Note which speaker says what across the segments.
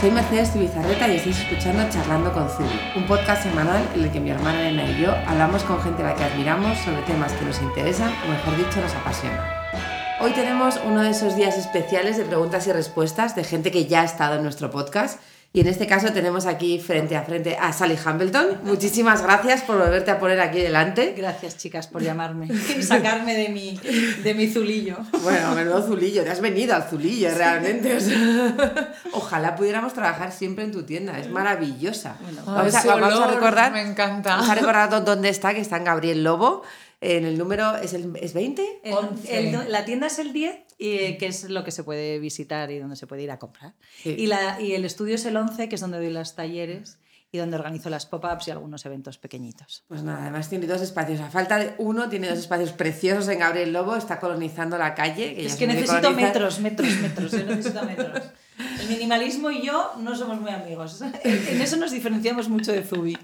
Speaker 1: Soy Mercedes Tibizarreta y estáis escuchando Charlando con Zubi, un podcast semanal en el que mi hermana Elena y yo hablamos con gente a la que admiramos sobre temas que nos interesan o mejor dicho nos apasionan. Hoy tenemos uno de esos días especiales de preguntas y respuestas de gente que ya ha estado en nuestro podcast y en este caso tenemos aquí frente a frente a Sally Hambleton. Muchísimas gracias por volverte a poner aquí delante.
Speaker 2: Gracias, chicas, por llamarme y sacarme de mi, de mi zulillo.
Speaker 1: Bueno, menudo zulillo, te has venido al zulillo realmente. Ojalá pudiéramos trabajar siempre en tu tienda, es maravillosa.
Speaker 3: vamos, a, recordar. Me encanta.
Speaker 1: Vamos a recordar dónde está, que está en Gabriel Lobo. En el número, ¿es, el, ¿es 20?
Speaker 2: la tienda es el 10 y que es lo que se puede visitar y donde se puede ir a comprar. Y, la, y el estudio es el 11, que es donde doy los talleres y donde organizo las pop-ups y algunos eventos pequeñitos.
Speaker 1: Pues nada, además tiene dos espacios. A falta de uno, tiene dos espacios preciosos en Gabriel Lobo, está colonizando la calle.
Speaker 2: es que necesito metros, metros, metros, yo necesito metros. El minimalismo y yo no somos muy amigos. En eso nos diferenciamos mucho de Zubi.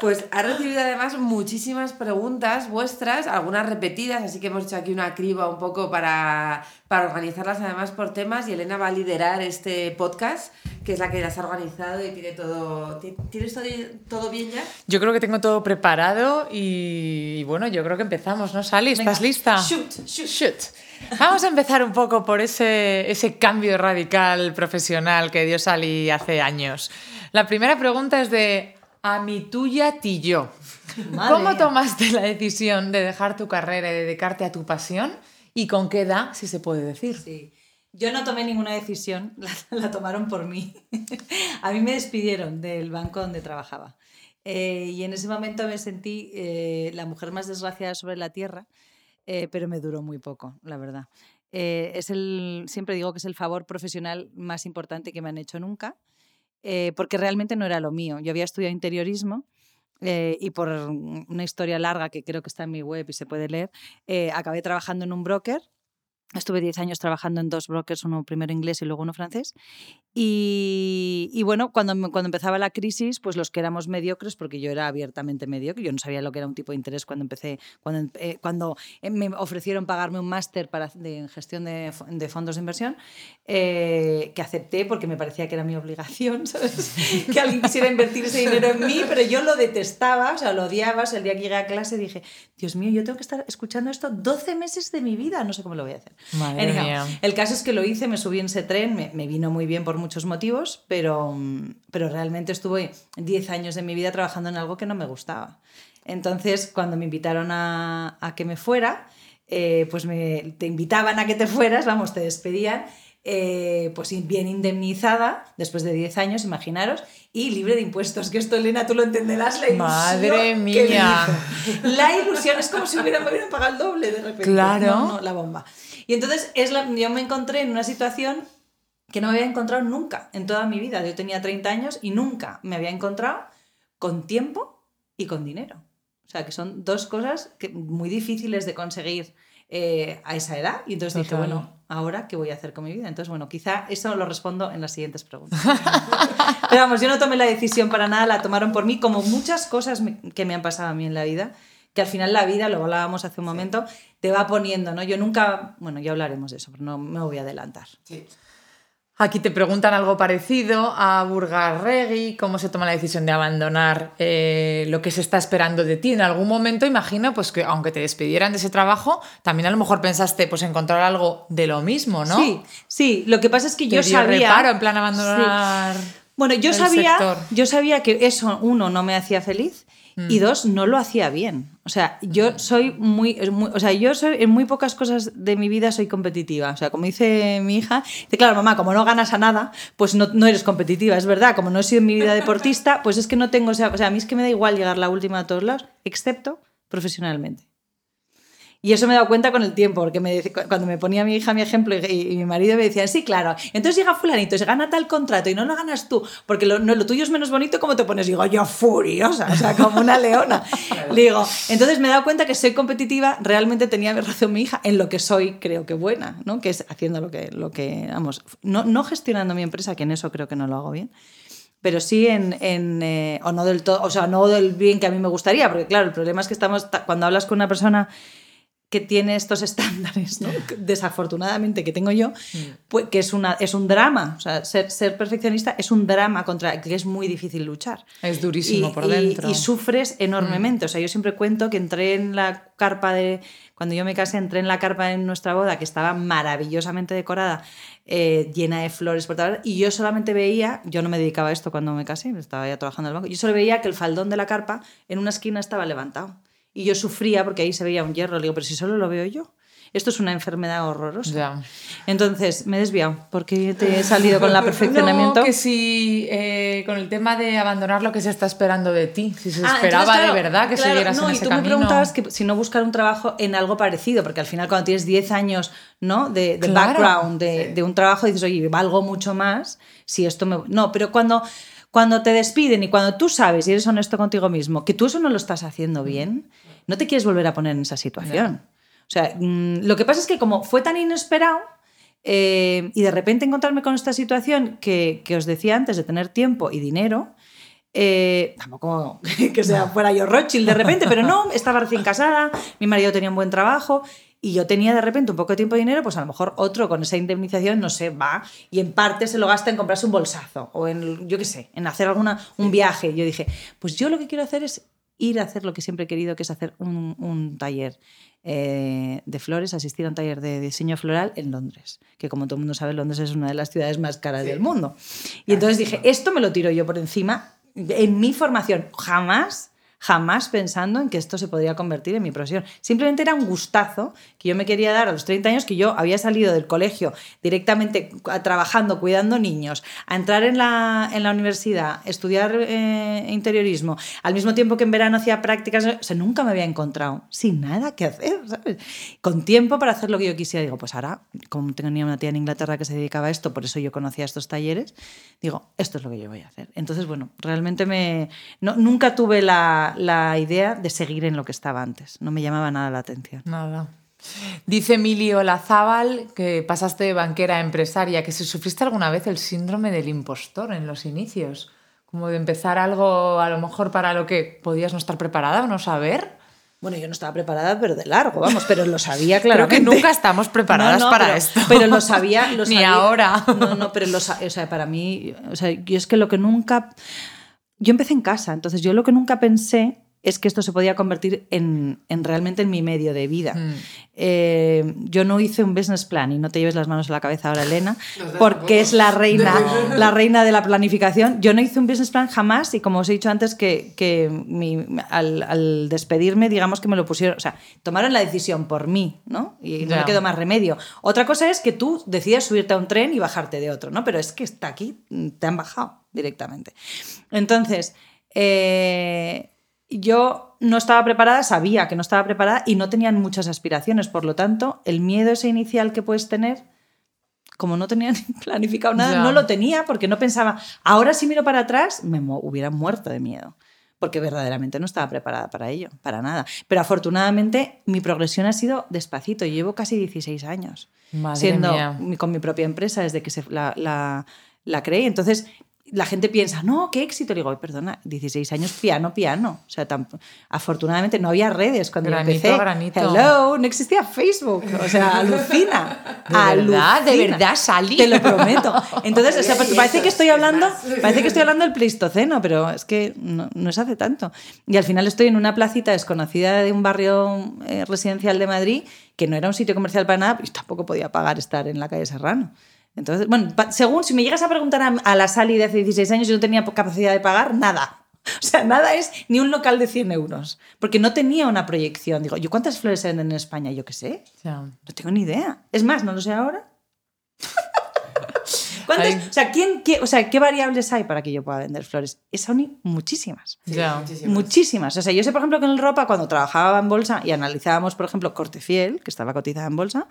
Speaker 1: Pues ha recibido además muchísimas preguntas vuestras, algunas repetidas, así que hemos hecho aquí una criba un poco para, para organizarlas además por temas y Elena va a liderar este podcast, que es la que las ha organizado y tiene todo... ¿Tienes todo, todo bien ya?
Speaker 3: Yo creo que tengo todo preparado y, bueno, yo creo que empezamos, ¿no, Sally? ¿Estás lista?
Speaker 2: Shoot, shoot.
Speaker 3: shoot. Vamos a empezar un poco por ese, ese cambio radical profesional que dio Sally hace años. La primera pregunta es de a mi tuya, ti yo. ¿Cómo tomaste la decisión de dejar tu carrera y dedicarte a tu pasión? ¿Y con qué edad, si se puede decir?
Speaker 2: Sí. Yo no tomé ninguna decisión, la, tomaron por mí. a mí me despidieron del banco donde trabajaba. Eh, y en ese momento me sentí eh, la mujer más desgraciada sobre la tierra eh, pero me duró muy poco, la verdad. Eh, es el, siempre digo que es el favor profesional más importante que me han hecho nunca, eh, porque realmente no era lo mío. Yo había estudiado interiorismo. y por una historia larga que creo que está en mi web y se puede leer, acabé trabajando en un broker Estuve 10 años trabajando en dos brokers, uno primero inglés y luego uno francés. Y, y, bueno, cuando, cuando empezaba la crisis, pues los que éramos mediocres, porque yo era abiertamente mediocre, yo no sabía lo que era un tipo de interés cuando empecé, cuando, eh, cuando eh, me ofrecieron pagarme un máster de gestión de, de, fondos de inversión, eh, que acepté porque me parecía que era mi obligación, ¿sabes? que alguien quisiera invertir ese dinero en mí, pero yo lo detestaba, o sea, lo odiaba. el día que llegué a clase dije, Dios mío, yo tengo que estar escuchando esto 12 meses de mi vida, no sé cómo lo voy a hacer. El caso es que lo hice, me subí en ese tren, me, vino muy bien por muchos motivos, pero, pero realmente estuve 10 años de mi vida trabajando en algo que no me gustaba. Entonces, cuando me invitaron a, a que me fuera, eh, pues me, te invitaban a que te fueras, vamos, te despedían. Eh, pues bien indemnizada después de 10 años, imaginaros, y libre de impuestos, que esto Elena tú lo entenderás, la ilusión.
Speaker 3: Madre mía.
Speaker 2: La ilusión es como si hubiera, me hubieran pagado el doble de repente.
Speaker 3: Claro.
Speaker 2: la bomba. Y entonces es la, yo me encontré en una situación que no me había encontrado nunca en toda mi vida. Yo tenía 30 años y nunca me había encontrado con tiempo y con dinero. O sea, que son dos cosas que, muy difíciles de conseguir eh, a esa edad. Y entonces dije, bueno, ¿ahora qué voy a hacer con mi vida? Entonces, bueno, quizá eso lo respondo en las siguientes preguntas. Pero vamos, yo no tomé la decisión para nada, la tomaron por mí, como muchas cosas que me han pasado a mí en la vida que al final la vida, lo hablábamos hace un momento, te va poniendo, ¿no? Yo nunca, bueno, ya hablaremos de eso, pero no me voy a adelantar.
Speaker 3: Aquí te preguntan algo parecido a Burgarregui, cómo se toma la decisión de abandonar eh, lo que se está esperando de ti. En algún momento, imagino, pues que aunque te despidieran de ese trabajo, también a lo mejor pensaste, pues encontrar algo de lo mismo, ¿no?
Speaker 2: Sí, sí. Lo que pasa es que yo sabía.
Speaker 3: reparo en plan abandonar.
Speaker 2: Bueno, yo sabía, yo sabía que eso uno no me hacía feliz y mm. dos, no lo hacía bien. O sea, yo soy muy, o sea, yo soy en muy pocas cosas de mi vida soy competitiva. O sea, como dice mi hija, dice, claro, mamá, como no ganas a nada, pues no, no eres competitiva, es verdad. Como no he sido en mi vida deportista, pues es que no tengo, o sea, a mí es que me da igual llegar la última a todos lados, excepto profesionalmente. Y eso me he dado cuenta con el tiempo, porque me, cuando me ponía mi hija mi ejemplo y, mi marido me decía, sí, claro, entonces llega fulanito, se gana tal contrato y no lo ganas tú, porque lo, no, lo tuyo es menos bonito, ¿cómo te pones? digo, yo furiosa, o sea, como una leona. digo, entonces me he dado cuenta que soy competitiva, realmente tenía razón mi hija en lo que soy, creo que buena, ¿no? Que es haciendo lo que, lo que vamos, no, no gestionando mi empresa, que en eso creo que no lo hago bien pero sí en, en eh, o no del todo, o sea, no del bien que a mí me gustaría, porque claro, el problema es que estamos, cuando hablas con una persona que tiene estos estándares, ¿no? desafortunadamente que tengo yo, pues, que es, una, es un drama. O sea, ser, ser perfeccionista es un drama contra el que es muy difícil luchar.
Speaker 3: Es durísimo
Speaker 2: Y-
Speaker 3: por
Speaker 2: y-
Speaker 3: dentro.
Speaker 2: Y, sufres enormemente. O sea, yo siempre cuento que entré en la carpa de. Cuando yo me casé, entré en la carpa en nuestra boda, que estaba maravillosamente decorada, eh, llena de flores por todas partes, y yo solamente veía, yo no me dedicaba a esto cuando me casé, estaba ya trabajando en el banco, yo solo veía que el faldón de la carpa en una esquina estaba levantado. Y yo sufría porque ahí se veía un hierro. Le digo, pero si solo lo veo yo. Esto es una enfermedad horrorosa.
Speaker 3: Ya.
Speaker 2: Entonces, me he desviado porque te he salido con el perfeccionamiento.
Speaker 3: No, que si eh, con el tema de abandonar lo que se está esperando de ti, si se
Speaker 2: Ah,
Speaker 3: esperaba
Speaker 2: entonces, claro,
Speaker 3: de verdad que
Speaker 2: claro,
Speaker 3: siguieras
Speaker 2: no,
Speaker 3: en
Speaker 2: y
Speaker 3: ese
Speaker 2: tú
Speaker 3: camino.
Speaker 2: me preguntabas que si no buscar un trabajo en algo parecido, porque al final cuando tienes 10 años ¿no? de, de
Speaker 3: Claro.
Speaker 2: background de, de un trabajo, dices, oye, valgo mucho más si esto me... No, pero cuando, cuando te despiden y cuando tú sabes y eres honesto contigo mismo que tú eso no lo estás haciendo bien, no te quieres volver a poner en esa situación. O sea, mm, lo que pasa es que como fue tan inesperado, eh, y de repente encontrarme con esta situación que, que os decía antes de tener tiempo y dinero, eh, tampoco que sea fuera yo Rothschild de repente, pero no, estaba recién casada, mi marido tenía un buen trabajo y yo tenía de repente un poco de tiempo y dinero, pues a lo mejor otro con esa indemnización, no sé, va y en parte se lo gasta en comprarse un bolsazo o en, yo qué sé, en hacer alguna, un viaje. Yo dije, pues yo lo que quiero hacer es ir a hacer lo que siempre he querido, que es hacer un, un taller eh, de flores, asistir a un taller de diseño floral en Londres, que como todo el mundo sabe, Londres es una de las ciudades más caras del mundo. Y entonces dije, esto me lo tiro yo por encima en mi formación, jamás jamás pensando en que esto se podría convertir en mi profesión. Simplemente era un gustazo que yo me quería dar a los 30 años, que yo había salido del colegio directamente trabajando, cuidando niños, a entrar en la, en la universidad, estudiar eh, interiorismo, al mismo tiempo que en verano hacía prácticas, o sea, nunca me había encontrado sin nada que hacer, ¿sabes? Con tiempo para hacer lo que yo quisiera. Digo, pues ahora, como tenía una tía en Inglaterra que se dedicaba a esto, por eso yo conocía estos talleres, digo, esto es lo que yo voy a hacer. Entonces, bueno, realmente me... no- nunca tuve la, la idea de seguir en lo que estaba antes. No me llamaba nada la atención.
Speaker 3: Nada. Dice Emilio Lazábal que pasaste de banquera a empresaria, que si sufriste alguna vez el síndrome del impostor en los inicios, como de empezar algo a lo mejor para lo que podías no estar preparada o no saber.
Speaker 2: Bueno, yo no estaba preparada, pero de largo, vamos, pero lo sabía
Speaker 3: Creo
Speaker 2: claramente.
Speaker 3: que nunca estamos preparadas
Speaker 2: No, no,
Speaker 3: para
Speaker 2: pero,
Speaker 3: esto.
Speaker 2: Pero lo sabía, lo
Speaker 3: Ni
Speaker 2: sabía.
Speaker 3: ahora.
Speaker 2: No, no, pero lo o sea, para mí, o sea, yo es que lo que nunca yo empecé en casa, entonces yo lo que nunca pensé es que esto se podía convertir en, en realmente en mi medio de vida.
Speaker 3: Mm.
Speaker 2: Eh, yo no hice un business plan y no te lleves las manos a la cabeza ahora, Elena, porque es la reina, la reina de la planificación. Yo no hice un business plan jamás y como os he dicho antes que, que mi- al, al despedirme, digamos que me lo pusieron, o sea, tomaron la decisión por mí, ¿no? Y no me quedó más remedio. Otra cosa es que tú decidas subirte a un tren y bajarte de otro, ¿no? Pero es que está aquí, te han bajado directamente. Entonces, eh, yo no estaba preparada, sabía que no estaba preparada y no tenían muchas aspiraciones. Por lo tanto, el miedo ese inicial que puedes tener, como no tenía ni planificado nada, no lo tenía porque no pensaba, ahora si miro para atrás, me hubiera muerto de miedo. Porque verdaderamente no estaba preparada para ello, para nada. Pero afortunadamente mi progresión ha sido despacito. Yo llevo casi 16 años
Speaker 3: Madre
Speaker 2: siendo
Speaker 3: mía.
Speaker 2: con mi propia empresa desde que se, la, la, la creé. Entonces, la gente piensa, no, qué éxito. Le digo, "Ay, perdona, 16 años piano, piano. O sea, afortunadamente no había redes cuando yo
Speaker 3: Granito
Speaker 2: empecé.
Speaker 3: a granito.
Speaker 2: Hello, no existía Facebook. O sea, alucina.
Speaker 3: ¿De verdad? ¿De
Speaker 2: alucina.
Speaker 3: verdad, Sally?
Speaker 2: Te lo prometo. Entonces, o sea,
Speaker 1: Había
Speaker 2: parece que estoy
Speaker 1: ¿qué
Speaker 2: hablando, parece que estoy hablando del Pleistoceno, pero es que no, no es hace tanto. Y al final estoy en una placita desconocida de un barrio eh, residencial de Madrid que no era un sitio comercial para nada, y tampoco podía pagar estar en la calle Serrano. Entonces, bueno, según si me llegas a preguntar a, a la Sally de hace 16 años, yo no tenía capacidad de pagar nada. O sea, nada es ni un local de 100 euros. Porque no tenía una proyección. Digo, ¿yo cuántas flores se venden en España? Yo qué sé.
Speaker 3: Ya.
Speaker 2: No tengo ni idea. Es más, no lo sé ahora. ¿Cuántas- o, sea, ¿quién, qué, o sea, ¿qué variables hay para que yo pueda vender flores? Es son muchísimas.
Speaker 1: Sí,
Speaker 3: Ya.
Speaker 1: muchísimas.
Speaker 2: Muchísimas. O sea, yo sé, por ejemplo, que en el ropa, cuando trabajaba en bolsa y analizábamos, por ejemplo, Cortefiel, que estaba cotizada en bolsa,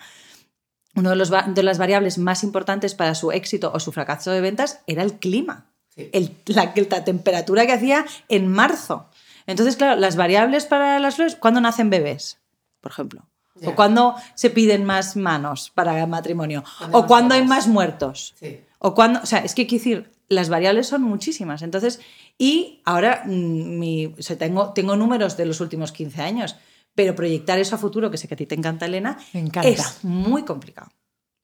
Speaker 2: una de, de las variables más importantes para su éxito o su fracaso de ventas era el clima.
Speaker 1: Sí.
Speaker 2: El- la, la temperatura que hacía en marzo. Entonces, claro, las variables para las flores, ¿cuándo nacen bebés? Por ejemplo.
Speaker 1: Ya.
Speaker 2: O cuándo se piden más manos para el matrimonio. O cuándo hay más muertos.
Speaker 1: Sí.
Speaker 2: O cuando, o sea, es que quiero decir, las variables son muchísimas. Entonces, y ahora mm, mi, o sea, tengo, tengo números de los últimos 15 años. Pero proyectar eso a futuro, que sé que a ti te encanta, Elena,
Speaker 3: Me encanta.
Speaker 2: es muy complicado.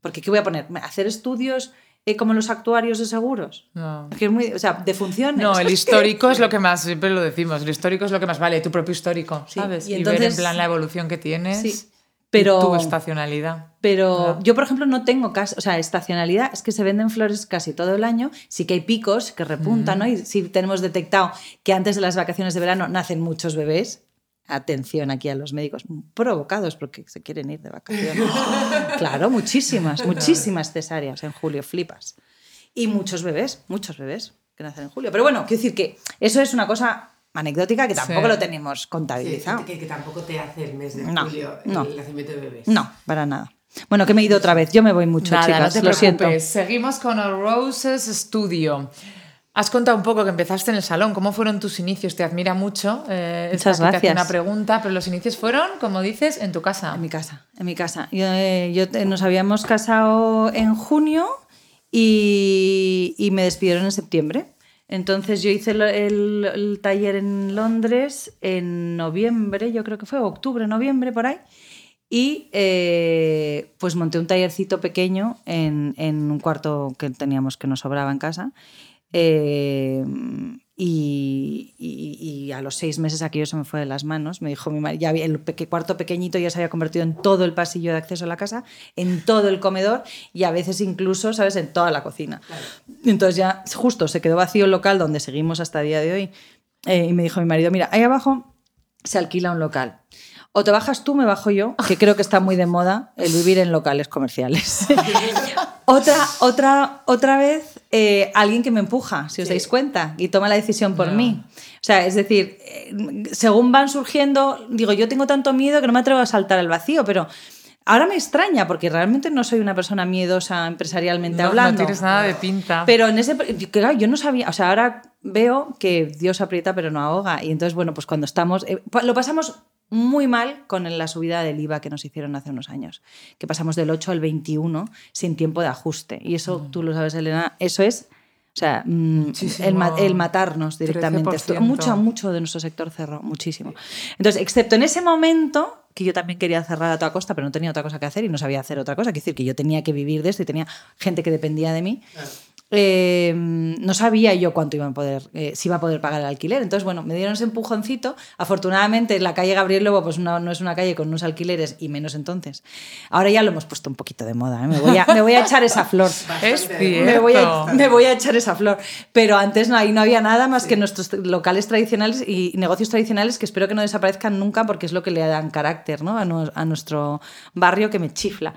Speaker 2: Porque ¿qué voy a poner? ¿Hacer estudios eh, como los actuarios de seguros?
Speaker 3: No.
Speaker 2: Que es muy, o sea, de funciones.
Speaker 3: No, el histórico es lo que más, siempre lo decimos, el histórico es lo que más vale, tu propio histórico,
Speaker 2: Sí,
Speaker 3: ¿sabes?
Speaker 2: y
Speaker 3: Y, ver en
Speaker 2: entonces-
Speaker 3: plan la evolución que tienes
Speaker 2: Sí, pero-
Speaker 3: tu estacionalidad.
Speaker 2: Pero
Speaker 3: Ah.
Speaker 2: yo, por ejemplo, no tengo casa, o sea, estacionalidad, es que se venden flores casi todo el año, sí que hay picos que repuntan, ¿no? Y sí tenemos detectado que antes de las vacaciones de verano nacen muchos bebés. Atención aquí a los médicos, provocados porque se quieren ir de vacaciones. claro, muchísimas, muchísimas cesáreas en julio, flipas. Y muchos bebés, muchos bebés que nacen en julio. Pero bueno, quiero decir que eso es una cosa anecdótica que tampoco
Speaker 3: Sí.
Speaker 2: lo tenemos
Speaker 1: Sí,
Speaker 2: contabilizado.
Speaker 1: que, que tampoco te hace el mes de
Speaker 2: No,
Speaker 1: julio
Speaker 2: no.
Speaker 1: el nacimiento de bebés.
Speaker 2: No, para nada. Bueno, que me he ido otra vez. Yo me voy mucho,
Speaker 3: Nada,
Speaker 2: chicas.
Speaker 3: no te
Speaker 2: lo siento.
Speaker 3: preocupes. Seguimos con el Roses Studio. Has contado un poco que empezaste en el salón. ¿Cómo fueron tus inicios? Te admira mucho. Eh, esta
Speaker 2: Muchas
Speaker 3: hace
Speaker 2: gracias.
Speaker 3: una pregunta, pero los inicios fueron, como dices, en tu casa.
Speaker 2: En mi casa, en mi casa. Yo, eh, yo te- nos habíamos casado en junio y, y me despidieron en septiembre. Entonces yo hice el, el taller en Londres en noviembre, yo creo que fue octubre, noviembre, por ahí. Y eh, pues monté un tallercito pequeño en, en un cuarto que teníamos que nos sobraba en casa. Eh, y, y- y a los seis meses aquello se me fue de las manos. Me dijo mi madre, ya el peque- cuarto pequeñito ya se había convertido en todo el pasillo de acceso a la casa, en todo el comedor y a veces incluso, ¿sabes?, en toda la cocina. Entonces ya justo se quedó vacío el local donde seguimos hasta el día de hoy. Eh, y me dijo mi marido, mira, ahí abajo se alquila un local. O te bajas tú, me bajo yo, que creo que está muy de moda el vivir en locales comerciales. otra, otra, otra vez, eh, alguien que me empuja, si os
Speaker 1: Sí.
Speaker 2: dais cuenta, y toma la decisión por
Speaker 3: No.
Speaker 2: mí. O sea, es decir, eh, según van surgiendo, digo, yo tengo tanto miedo que no me atrevo a saltar al vacío, pero ahora me extraña porque realmente no soy una persona miedosa empresarialmente
Speaker 3: No, no
Speaker 2: hablando.
Speaker 3: tienes nada de pinta.
Speaker 2: Pero en ese. Claro, yo no sabía. O sea, ahora veo que Dios aprieta pero no ahoga. Y entonces, bueno, pues cuando estamos. eh, lo pasamos muy mal con la subida del IVA que nos hicieron hace unos años. Que pasamos del 8 al 21 sin tiempo de ajuste. Y eso, tú lo sabes, Elena, eso es. O sea, mm, el, ma- el matarnos directamente. Esto-
Speaker 3: 13%.
Speaker 2: mucho, mucho de nuestro sector cerró, muchísimo. Entonces, excepto en ese momento, que yo también quería cerrar a toda costa, pero no tenía otra cosa que hacer y no sabía hacer otra cosa, es decir, que yo tenía que vivir de esto y tenía gente que dependía de mí. Eh, no sabía yo cuánto iba a poder, eh, si iba a poder pagar el alquiler. Entonces, bueno, me dieron ese empujoncito. Afortunadamente, la calle Gabriel Lobo pues no, no es una calle con unos alquileres y menos entonces. Ahora ya lo hemos puesto un poquito de moda. ¿eh? Me, voy a, me voy a echar esa flor.
Speaker 3: es.
Speaker 2: Me voy, a, me voy a echar esa flor. Pero antes no, ahí no había nada más que nuestros locales tradicionales y negocios tradicionales que espero que no desaparezcan nunca porque es lo que le dan carácter ¿no? a, nu- a nuestro barrio que me chifla.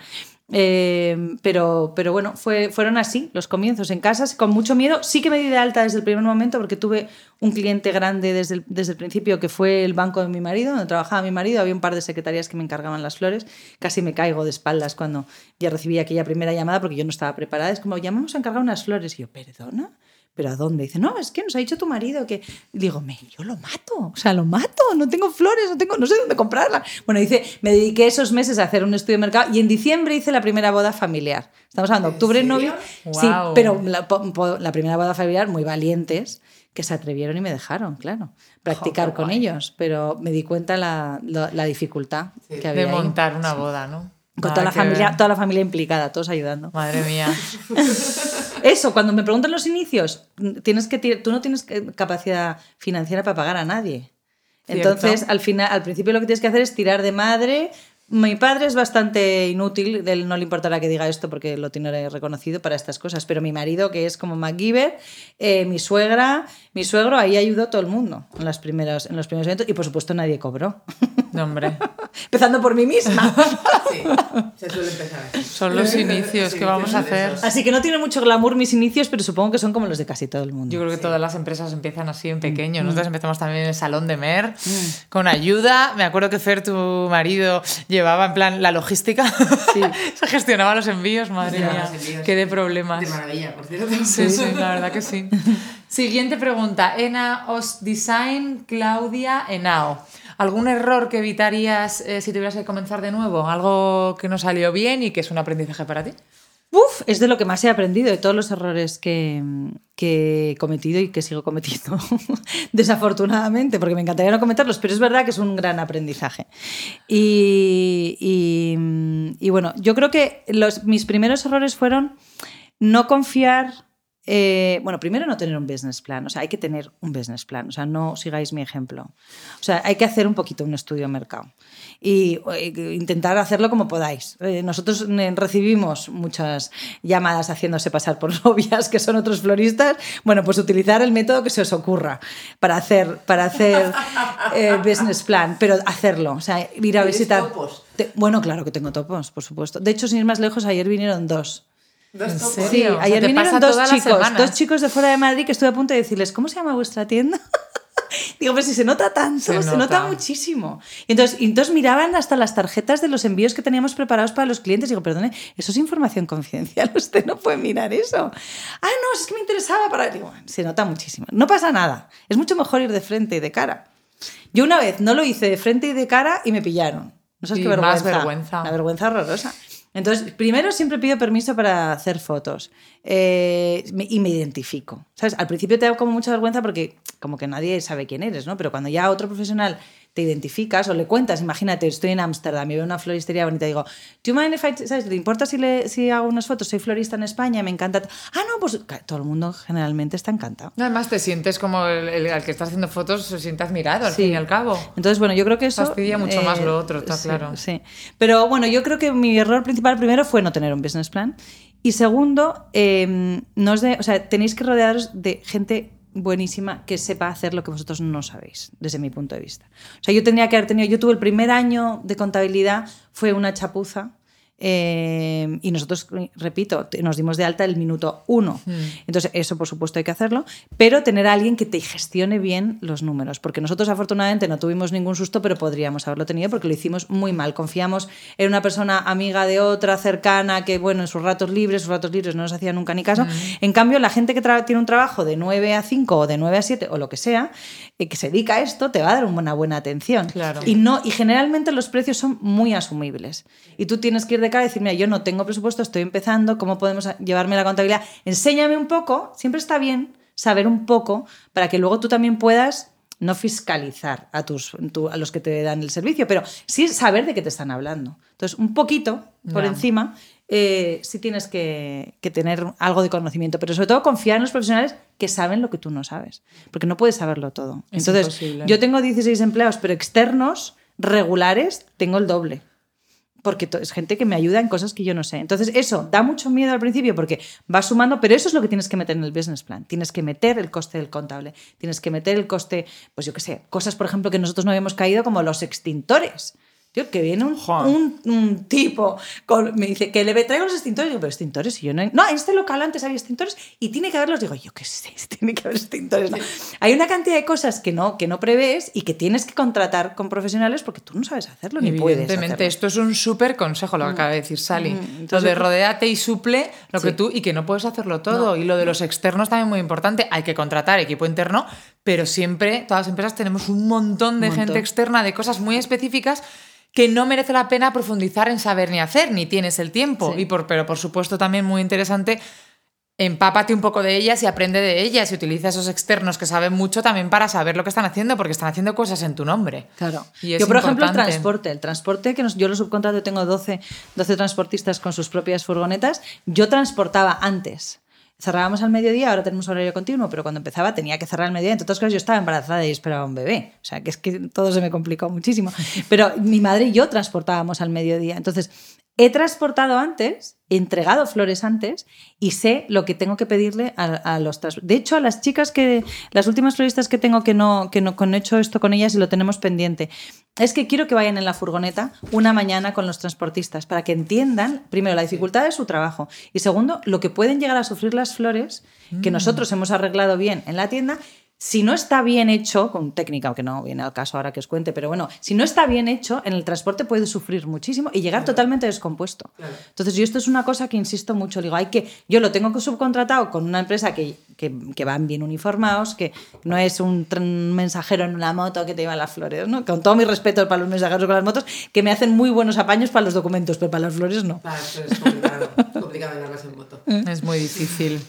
Speaker 2: Eh, pero, pero bueno, fue, fueron así los comienzos en casas, con mucho miedo. Sí que me di de alta desde el primer momento porque tuve un cliente grande desde el, desde el principio que fue el banco de mi marido, donde trabajaba mi marido. Había un par de secretarias que me encargaban las flores. Casi me caigo de espaldas cuando ya recibí aquella primera llamada porque yo no estaba preparada. Es como, llamamos a encargar unas flores. Y yo, ¿perdona? ¿Pero a dónde? Dice, no, es que nos ha dicho tu marido que... Y digo, me, yo lo mato, o sea, lo mato, no tengo flores, no, tengo, no sé dónde comprarlas. Bueno, dice, me dediqué esos meses a hacer un estudio de mercado y en diciembre hice la primera boda familiar. Estamos hablando,
Speaker 1: ¿En
Speaker 2: octubre, novio. Sí,
Speaker 3: Guau.
Speaker 2: pero la, primera boda familiar, muy valientes, que se atrevieron y me dejaron, claro, practicar con
Speaker 3: guay.
Speaker 2: ellos. Pero me di cuenta la, la, la dificultad
Speaker 1: Sí.
Speaker 2: que había
Speaker 3: de
Speaker 2: ahí.
Speaker 3: montar una boda, ¿no?
Speaker 2: Con toda la, familia, toda la familia implicada, todos ayudando.
Speaker 3: Madre mía.
Speaker 2: Eso, cuando me preguntan los inicios, tienes que, tú no tienes capacidad financiera para pagar a nadie.
Speaker 3: Cierto.
Speaker 2: Entonces, al final, al principio lo que tienes que hacer es tirar de madre. Mi padre es bastante inútil, él no le importará que diga esto porque lo tiene reconocido para estas cosas, pero mi marido, que es como MacGyver, eh, mi suegra, mi suegro, ahí ayudó todo el mundo en, las primeras, en los primeros eventos y por supuesto nadie cobró,
Speaker 3: No, hombre.
Speaker 2: empezando por mí misma.
Speaker 1: Sí, se suele empezar así.
Speaker 3: Son los inicios
Speaker 1: Sí,
Speaker 3: que vamos a hacer.
Speaker 2: Así que no tiene mucho glamour mis inicios, pero supongo que son como los de casi todo el mundo.
Speaker 3: Yo creo que todas las empresas empiezan así en pequeño.
Speaker 2: Mm.
Speaker 3: Nosotros empezamos también en el salón de Mer con ayuda. Me acuerdo que Fer, tu marido, llevaba en plan la logística. Se gestionaba los envíos, madre mía.
Speaker 1: envíos.
Speaker 3: Qué de problemas.
Speaker 1: De maravilla, por cierto.
Speaker 3: Sí, sí, la verdad que sí. Siguiente pregunta. Ena Os Design, Claudia Enao. ¿Algún error que evitarías eh, si tuvieras que comenzar de nuevo? ¿Algo que no salió bien y que es un aprendizaje para ti?
Speaker 2: Uf, es de lo que más he aprendido, de todos los errores que, que he cometido y que sigo cometiendo, desafortunadamente, porque me encantaría no cometerlos, pero es verdad que es un gran aprendizaje. Y, y, y bueno, yo creo que los, mis primeros errores fueron no confiar eh, bueno, primero no tener un business plan, o sea, hay que tener un business plan, o sea, no sigáis mi ejemplo. O sea, hay que hacer un poquito un estudio de mercado y eh, intentar hacerlo como podáis. Eh, nosotros recibimos muchas llamadas haciéndose pasar por novias que son otros floristas. Bueno, pues utilizar el método que se os ocurra para hacer, para hacer business plan, pero hacerlo, o sea, ir a visitar.
Speaker 1: Topos?
Speaker 2: bueno, claro que tengo topos, por supuesto. De hecho, sin ir más lejos, ayer vinieron dos.
Speaker 1: ¿Dos
Speaker 3: ¿En serio?
Speaker 2: Sí,
Speaker 3: O sea,
Speaker 2: ayer
Speaker 3: te
Speaker 2: vinieron dos chicos, dos chicos de fuera de Madrid que estuve a punto de decirles, ¿cómo se llama vuestra tienda? Digo, pues si se nota tanto,
Speaker 3: Se
Speaker 2: se, nota.
Speaker 3: nota.
Speaker 2: muchísimo. Y entonces, y entonces miraban hasta las tarjetas de los envíos que teníamos preparados para los clientes. Digo, perdone, eso es información confidencial, usted no puede mirar eso. Ah, no, es que me interesaba para... Digo, "Bueno, se nota muchísimo. No pasa nada, es mucho mejor ir de frente y de cara. Yo una vez no lo hice de frente y de cara y me pillaron. No sabes
Speaker 3: Y
Speaker 2: qué vergüenza.
Speaker 3: más vergüenza.
Speaker 2: Una vergüenza horrorosa. Entonces, primero siempre pido permiso para hacer fotos eh, y me identifico. ¿Sabes? Al principio te da como mucha vergüenza porque como que nadie sabe quién eres, ¿no? Pero cuando ya otro profesional te identificas o le cuentas, imagínate, estoy en Ámsterdam y veo una floristería bonita y digo, ¿do you mind if I, ¿sabes? ¿Te importa si, le, si hago unas fotos? Soy florista en España, me encanta. Ah, no, pues todo el mundo generalmente está encantado.
Speaker 3: No, Además te sientes como el, el al que está haciendo fotos, se siente admirado al
Speaker 2: Sí.
Speaker 3: fin y al cabo.
Speaker 2: Entonces, bueno, yo creo que eso... eh,
Speaker 3: Fastidia mucho más lo otro, está
Speaker 2: sí,
Speaker 3: claro.
Speaker 2: Sí. Pero bueno, yo creo que mi error principal primero fue no tener un business plan. Y segundo, eh, no os de, o sea, tenéis que rodearos de gente buenísima que sepa hacer lo que vosotros no sabéis, desde mi punto de vista. O sea, yo tendría que haber tenido, yo tuve el primer año de contabilidad, fue una chapuza. Eh, y nosotros, repito, nos dimos de alta el minuto uno. Entonces, eso por supuesto hay que hacerlo, pero tener a alguien que te gestione bien los números, porque nosotros afortunadamente no tuvimos ningún susto, pero podríamos haberlo tenido porque lo hicimos muy mal. Confiamos en una persona amiga de otra, cercana, que bueno, en sus ratos libres, sus ratos libres no nos hacía nunca ni caso. En cambio, la gente que tiene un trabajo de 9 a 5 o de 9 a 7 o lo que sea, eh, que se dedica a esto, te va a dar una buena atención.
Speaker 3: Claro.
Speaker 2: Y, no, y generalmente los precios son muy asumibles. Y tú tienes que ir de cara y decir, mira, yo no tengo presupuesto, estoy empezando, ¿cómo podemos llevarme la contabilidad? Enséñame un poco, siempre está bien saber un poco para que luego tú también puedas no fiscalizar a, tus, tu- a los que te dan el servicio, pero sí saber de qué te están hablando. Entonces, un poquito por encima, eh, sí tienes que, que tener algo de conocimiento, pero sobre todo confiar en los profesionales que saben lo que tú no sabes, porque no puedes saberlo todo.
Speaker 3: Es
Speaker 2: Entonces,
Speaker 3: imposible.
Speaker 2: yo tengo 16 empleados, pero externos, regulares, tengo el doble. Porque es gente que me ayuda en cosas que yo no sé. Entonces, eso da mucho miedo al principio porque vas sumando, pero eso es lo que tienes que meter en el business plan. Tienes que meter el coste del contable, tienes que meter el coste, pues yo qué sé, cosas, por ejemplo, que nosotros no habíamos caído, como los extintores. Tío, que viene un, un- un tipo, con- me dice que le traigo los extintores. Digo, pero extintores, y yo no. hay- No, en este local antes había extintores y tiene que haberlos. Digo, yo qué sé, tiene que haber extintores. No. Hay una cantidad de cosas que no, que no prevés y que tienes que contratar con profesionales porque tú no sabes hacerlo ni puedes.
Speaker 3: Evidentemente, esto es un súper consejo lo que acaba de decir Sally.
Speaker 2: Mm, entonces-
Speaker 3: de rodeate y suple lo que
Speaker 2: Sí.
Speaker 3: tú y que no puedes hacerlo todo. y lo de los externos también muy importante. Hay que contratar equipo interno, pero siempre, todas las empresas tenemos un montón de
Speaker 2: Un
Speaker 3: gente
Speaker 2: montón.
Speaker 3: externa, de cosas muy específicas que no merece la pena profundizar en saber ni hacer, ni tienes el tiempo.
Speaker 2: Sí.
Speaker 3: Y por, pero por supuesto también muy interesante empápate un poco de ellas y aprende de ellas y utiliza esos externos que saben mucho también para saber lo que están haciendo, porque están haciendo cosas en tu nombre.
Speaker 2: Claro.
Speaker 3: Y
Speaker 2: yo, por ejemplo, el transporte. El transporte, que nos- yo lo subcontrato, tengo 12, 12 transportistas con sus propias furgonetas. Yo transportaba antes. Cerrábamos al mediodía, ahora tenemos horario continuo, pero cuando empezaba tenía que cerrar al mediodía. Otras cosas, yo estaba embarazada y esperaba un bebé. O sea, que es que todo se me complicó muchísimo. Pero mi madre y yo transportábamos al mediodía. Entonces, he transportado antes, he entregado flores antes y sé lo que tengo que pedirle a, a los De hecho, a las chicas que, las últimas floristas que tengo que no, que no, he hecho esto con ellas y lo tenemos pendiente, es que quiero que vayan en la furgoneta una mañana con los transportistas para que entiendan, primero, la dificultad de su trabajo y segundo, lo que pueden llegar a sufrir las flores que nosotros hemos arreglado bien en la tienda si no está bien hecho, con técnica, aunque no viene al caso ahora que os cuente, pero bueno, si no está bien hecho, en el transporte puede sufrir muchísimo y llegar totalmente descompuesto. Entonces, yo esto es una cosa que insisto mucho, digo, hay que, yo lo tengo subcontratado con una empresa que, que, van bien uniformados, que no es un mensajero en una moto que te lleva las flores, ¿no? Con todo mi respeto para los mensajeros con las motos, que me hacen muy buenos apaños para los documentos, pero para las flores no.
Speaker 1: es complicado, complicado en moto.
Speaker 3: Es muy difícil.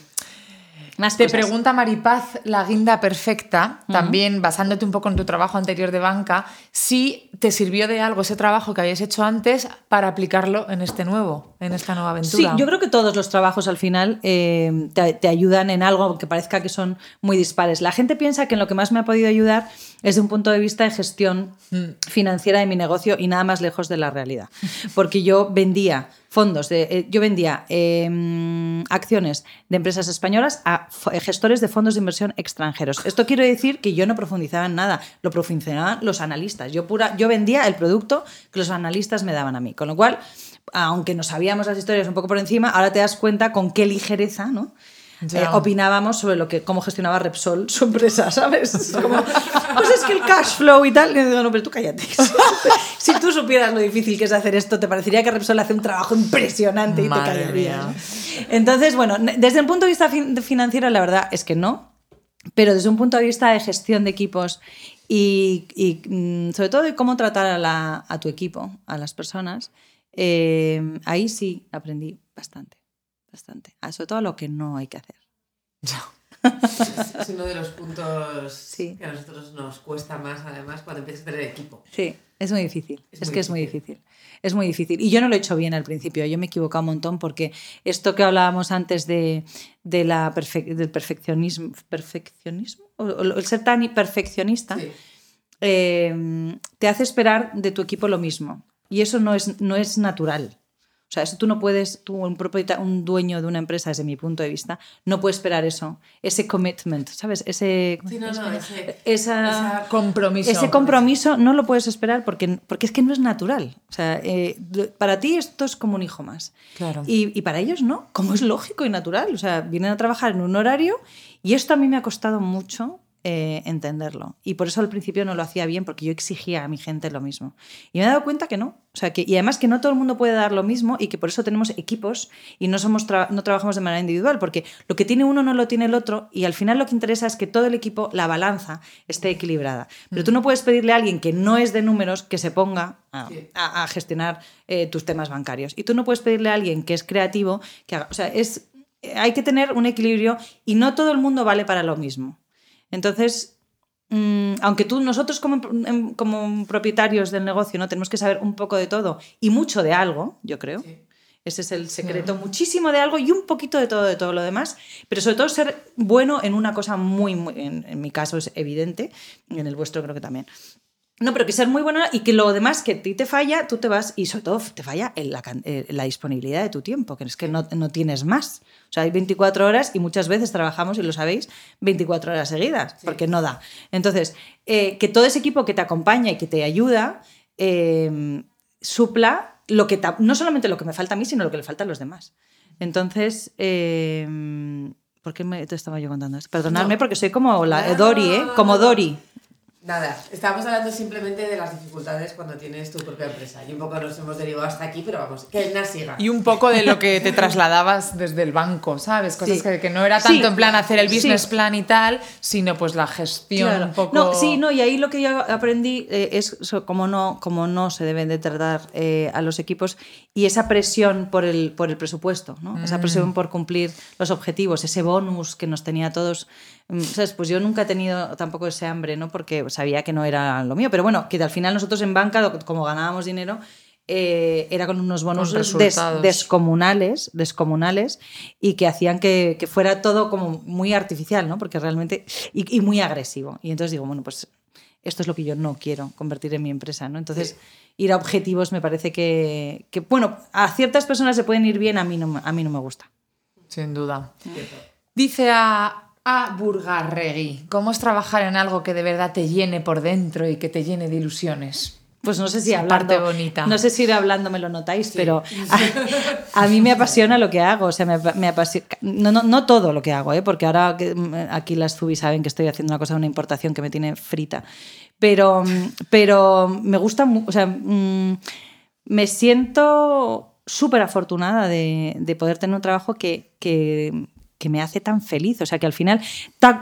Speaker 3: Te pregunta Maripaz, la guinda perfecta, también basándote un poco en tu trabajo anterior de banca, si te sirvió de algo ese trabajo que habías hecho antes para aplicarlo en este nuevo, en esta nueva aventura.
Speaker 2: Sí, yo creo que todos los trabajos al final eh, te, ayudan en algo, aunque parezca que son muy dispares. La gente piensa que en lo que más me ha podido ayudar es de un punto de vista de gestión mm. financiera de mi negocio y nada más lejos de la realidad. Porque yo vendía fondos, de, eh, yo vendía em, acciones de empresas españolas a gestores de fondos de inversión extranjeros. Esto quiere decir que yo no profundizaba en nada, lo profundizaban los analistas. Yo, pura, yo vendía el producto que los analistas me daban a mí. Con lo cual, aunque no sabíamos las historias un poco por encima, ahora te das cuenta con qué ligereza, ¿no? Eh, opinábamos sobre lo que, cómo gestionaba Repsol su empresa, ¿sabes? pues es que el cash flow y tal. Y digo, no, pero tú cállate. si tú supieras lo difícil que es hacer esto, te parecería que Repsol hace un trabajo impresionante y te callarías. Entonces, bueno, desde el punto de vista financiero, la verdad es que no. Pero desde un punto de vista de gestión de equipos y, mm, sobre todo de cómo tratar a, tu equipo, a las personas, eh, ahí sí aprendí bastante bastante. Ah, sobre todo lo que no hay que hacer.
Speaker 1: es uno de los puntos que a nosotros nos cuesta más, además, cuando empiezas a tener equipo.
Speaker 2: Sí, es muy difícil. Es, que es muy difícil. Es muy difícil. Y yo no lo he hecho bien al principio. Yo me he equivocado un montón porque esto que hablábamos antes de, de la del perfeccionismo, perfeccionismo o, el ser tan perfeccionista, eh, te hace esperar de tu equipo lo mismo. Y eso no es, no es natural. O sea, eso tú no puedes, tú, un, un dueño de una empresa, desde mi punto de vista, no puede esperar eso, ese commitment, ¿sabes? Ese,
Speaker 3: esa, compromiso.
Speaker 2: Ese compromiso no lo puedes esperar porque, porque es que no es natural. O sea, eh, para ti esto es como un hijo más.
Speaker 3: Claro.
Speaker 2: Y, y para ellos no, como es lógico y natural. O sea, vienen a trabajar en un horario y esto a mí me ha costado mucho eh, entenderlo. Y por eso al principio no lo hacía bien, porque yo exigía a mi gente lo mismo. Y me he dado cuenta que no. O sea, que, y además que no todo el mundo puede dar lo mismo y que por eso tenemos equipos y no, somos no trabajamos de manera individual, porque lo que tiene uno no lo tiene el otro y al final lo que interesa es que todo el equipo, la balanza, esté equilibrada. Pero tú no puedes pedirle a alguien que no es de números que se ponga a, gestionar eh, tus temas bancarios. Y tú no puedes pedirle a alguien que es creativo que haga... O sea, es, hay que tener un equilibrio y no todo el mundo vale para lo mismo. Entonces, mm, aunque tú, nosotros como, em, como, propietarios del negocio, ¿no? Tenemos que saber un poco de todo y mucho de algo, yo creo. Ese es el secreto, muchísimo de algo y un poquito de todo de todo lo demás, pero sobre todo ser bueno en una cosa muy, muy en, en mi caso es evidente, y en el vuestro creo que también, no, pero que ser muy buena y que lo demás que a ti te falla, tú te vas y sobre todo te falla en la, la disponibilidad de tu tiempo, que es que no, no, tienes más. O sea, hay 24 horas y muchas veces trabajamos, y lo sabéis, 24 horas seguidas, porque no da. Entonces, eh, que todo ese equipo que te acompaña y que te ayuda eh, supla lo que no solamente lo que me falta a mí, sino lo que le falta a los demás. Entonces, eh, ¿por qué me, te estaba yo contando esto? Perdonadme porque soy como la Dori, ¿eh? Como Dori.
Speaker 1: Nada, estábamos hablando simplemente de las dificultades cuando tienes tu propia empresa. Y un poco nos hemos derivado hasta aquí, pero vamos, que el siga.
Speaker 3: Y un poco de lo que te trasladabas desde el banco, ¿sabes? Cosas que, no era tanto en plan hacer el business plan y tal, sino pues la gestión un poco...
Speaker 2: No, sí, no, y ahí lo que yo aprendí eh, es cómo no, como no se deben de tratar eh, a los equipos y esa presión por el, por el presupuesto, ¿no? Esa mm. presión por cumplir los objetivos, ese bonus que nos tenía a todos ¿sabes? Pues yo nunca he tenido tampoco ese hambre, ¿no? Porque sabía que no era lo mío. Pero bueno, que al final nosotros en banca, como ganábamos dinero, eh, era con unos bonos descomunales, descomunales y que hacían que, fuera todo como muy artificial, ¿no? Porque realmente. Y, muy agresivo. Y entonces digo, bueno, pues esto es lo que yo no quiero convertir en mi empresa, ¿no? Entonces, ir a objetivos me parece que, que, bueno, a ciertas personas se pueden ir bien, a mí no, a mí no me gusta.
Speaker 3: Sin duda. Dice a a Burgarregui. ¿Cómo es trabajar en algo que de verdad te llene por dentro y que te llene de ilusiones?
Speaker 2: pues no sé si hablando,
Speaker 3: parte bonita.
Speaker 2: no sé si ir hablando me lo notáis, pero a, a mí me apasiona lo que hago, o sea, me, me apasiona, no, no, no todo lo que hago, ¿eh? porque ahora mm, aquí las Zubis saben que estoy haciendo una cosa de una importación que me tiene frita, pero, mm, pero me gusta, o sea, mm, me siento súper afortunada de, de poder tener un trabajo que, que, que me hace tan feliz. O sea, que al final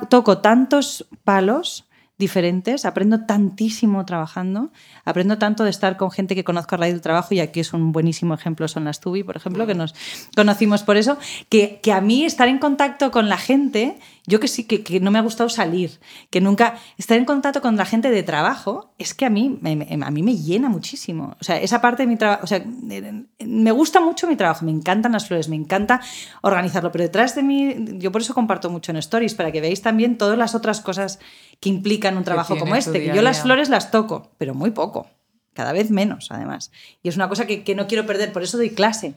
Speaker 2: toco tantos palos diferentes, aprendo tantísimo trabajando, aprendo tanto de estar con gente que conozco a raíz del trabajo y aquí es un buenísimo ejemplo, son las Tubi, por ejemplo, que nos conocimos por eso, que, que a mí estar en contacto con la gente, yo que sí, que, que no me ha gustado salir, que nunca, estar en contacto con la gente de trabajo, es que a mí me, a mí me llena muchísimo. O sea, esa parte de mi trabajo, o sea, eh, me gusta mucho mi trabajo, me encantan las flores, me encanta organizarlo, pero detrás de mí, yo por eso comparto mucho en stories, para que veáis también todas las otras cosas que implican un trabajo como este, que yo
Speaker 3: a
Speaker 2: las flores las toco, pero muy poco, cada vez menos además. Y es una cosa que, que no quiero perder, por eso doy clase.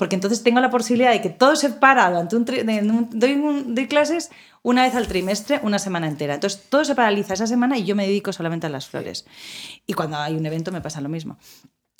Speaker 2: Porque entonces tengo la posibilidad de que todo se para durante un, tri- un- doy, un- doy clases una vez al trimestre, una semana entera. Entonces todo se paraliza esa semana y yo me dedico solamente a las flores. Y cuando hay un evento me pasa lo mismo.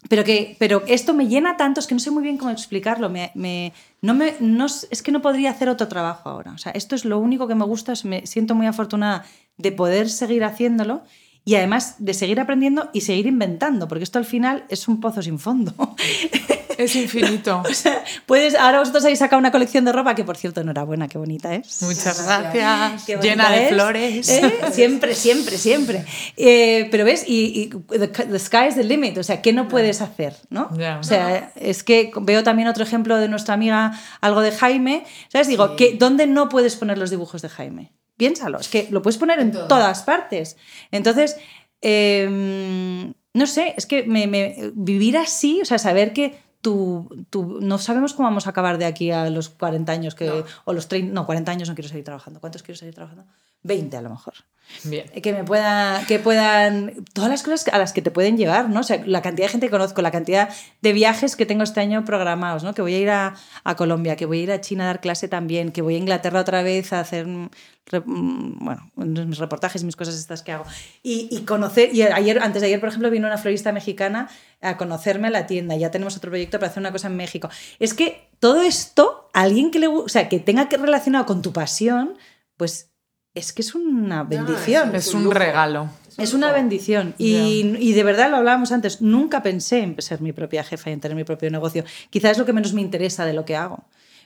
Speaker 2: Pero, que, pero esto me llena tanto, es que no sé muy bien cómo explicarlo. Me, me- no me, no, es que no podría hacer otro trabajo ahora. O sea, esto es lo único que me gusta, es- me siento muy afortunada de poder seguir haciéndolo y además de seguir aprendiendo y seguir inventando, porque esto al final es un pozo sin fondo.
Speaker 3: Es infinito.
Speaker 2: O sea, puedes, ahora vosotros habéis sacado una colección de ropa que, por cierto, enhorabuena, qué bonita es.
Speaker 3: Muchas gracias. Llena de
Speaker 2: es.
Speaker 3: flores.
Speaker 2: ¿Eh? Siempre, siempre, siempre. Eh, pero ves, y, y the, the sky is the limit, o sea, ¿qué no puedes hacer? ¿no? O sea, es que veo también otro ejemplo de nuestra amiga, algo de Jaime, ¿sabes? Digo, ¿qué- ¿dónde no puedes poner los dibujos de Jaime? Piénsalo, es que lo puedes poner en todas partes. Entonces, eh, no sé, es que me- me- vivir así, o sea, saber que tú, tú- no sabemos cómo vamos a acabar de aquí a los 40 años que,
Speaker 1: No.
Speaker 2: o los 30, no, 40 años no quiero seguir trabajando. ¿Cuántos quiero seguir trabajando? 20 a lo mejor.
Speaker 3: Bien.
Speaker 2: Que me pueda, que puedan, todas las cosas a las que te pueden llevar, ¿no? O sea, la cantidad de gente que conozco, la cantidad de viajes que tengo este año programados, ¿no? Que voy a ir a, a Colombia, que voy a ir a China a dar clase también, que voy a Inglaterra otra vez a hacer, mm, mm, bueno, mis reportajes, mis cosas estas que hago. Y, y conocer, y ayer, antes de ayer, por ejemplo, vino una florista mexicana a conocerme a la tienda, ya tenemos otro proyecto para hacer una cosa en México. Es que todo esto, alguien que le, o sea, que tenga que relacionado con tu pasión, pues es que es una bendición.
Speaker 3: Es
Speaker 1: un
Speaker 3: regalo.
Speaker 2: Es una bendición. Y, y de verdad lo hablábamos antes. Nunca pensé en ser mi propia jefa y en tener mi propio negocio. Quizás es lo que menos me interesa de lo que hago.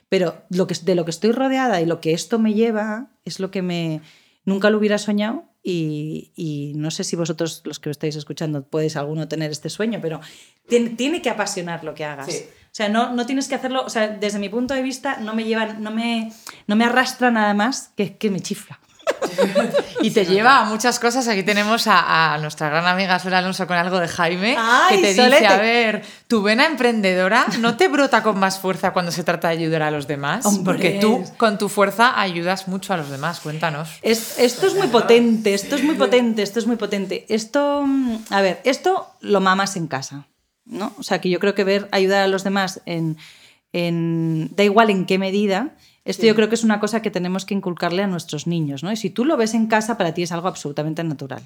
Speaker 2: Pero lo que, de lo que estoy rodeada y lo que esto me lleva es lo que me. Nunca lo hubiera soñado. Y, y no sé si vosotros, los que estáis escuchando, podéis alguno tener este sueño, pero tiene, tiene que apasionar lo que hagas.
Speaker 1: Sí.
Speaker 2: O sea, no, no tienes que hacerlo. O sea, desde mi punto de vista, no me llevan, no me, no me arrastra nada más que, que me chifla.
Speaker 3: Y te lleva a muchas cosas. Aquí tenemos a, a nuestra gran amiga Sol Alonso con algo de Jaime,
Speaker 2: ¡Ay,
Speaker 3: que te
Speaker 2: Solete!
Speaker 3: dice, a ver, tu vena emprendedora no te brota con más fuerza cuando se trata de ayudar a los demás,
Speaker 2: Hombre.
Speaker 3: porque tú con tu fuerza ayudas mucho a los demás. Cuéntanos.
Speaker 2: Es- esto es muy potente, esto es muy potente, esto es muy potente. Esto, mm, a ver, esto lo mamas en casa, ¿no? O sea, que yo creo que ver ayudar a los demás en, en da igual en qué medida, esto yo creo que es una cosa que tenemos que inculcarle a nuestros niños, ¿no? Y si tú lo ves en casa, para ti es algo absolutamente natural.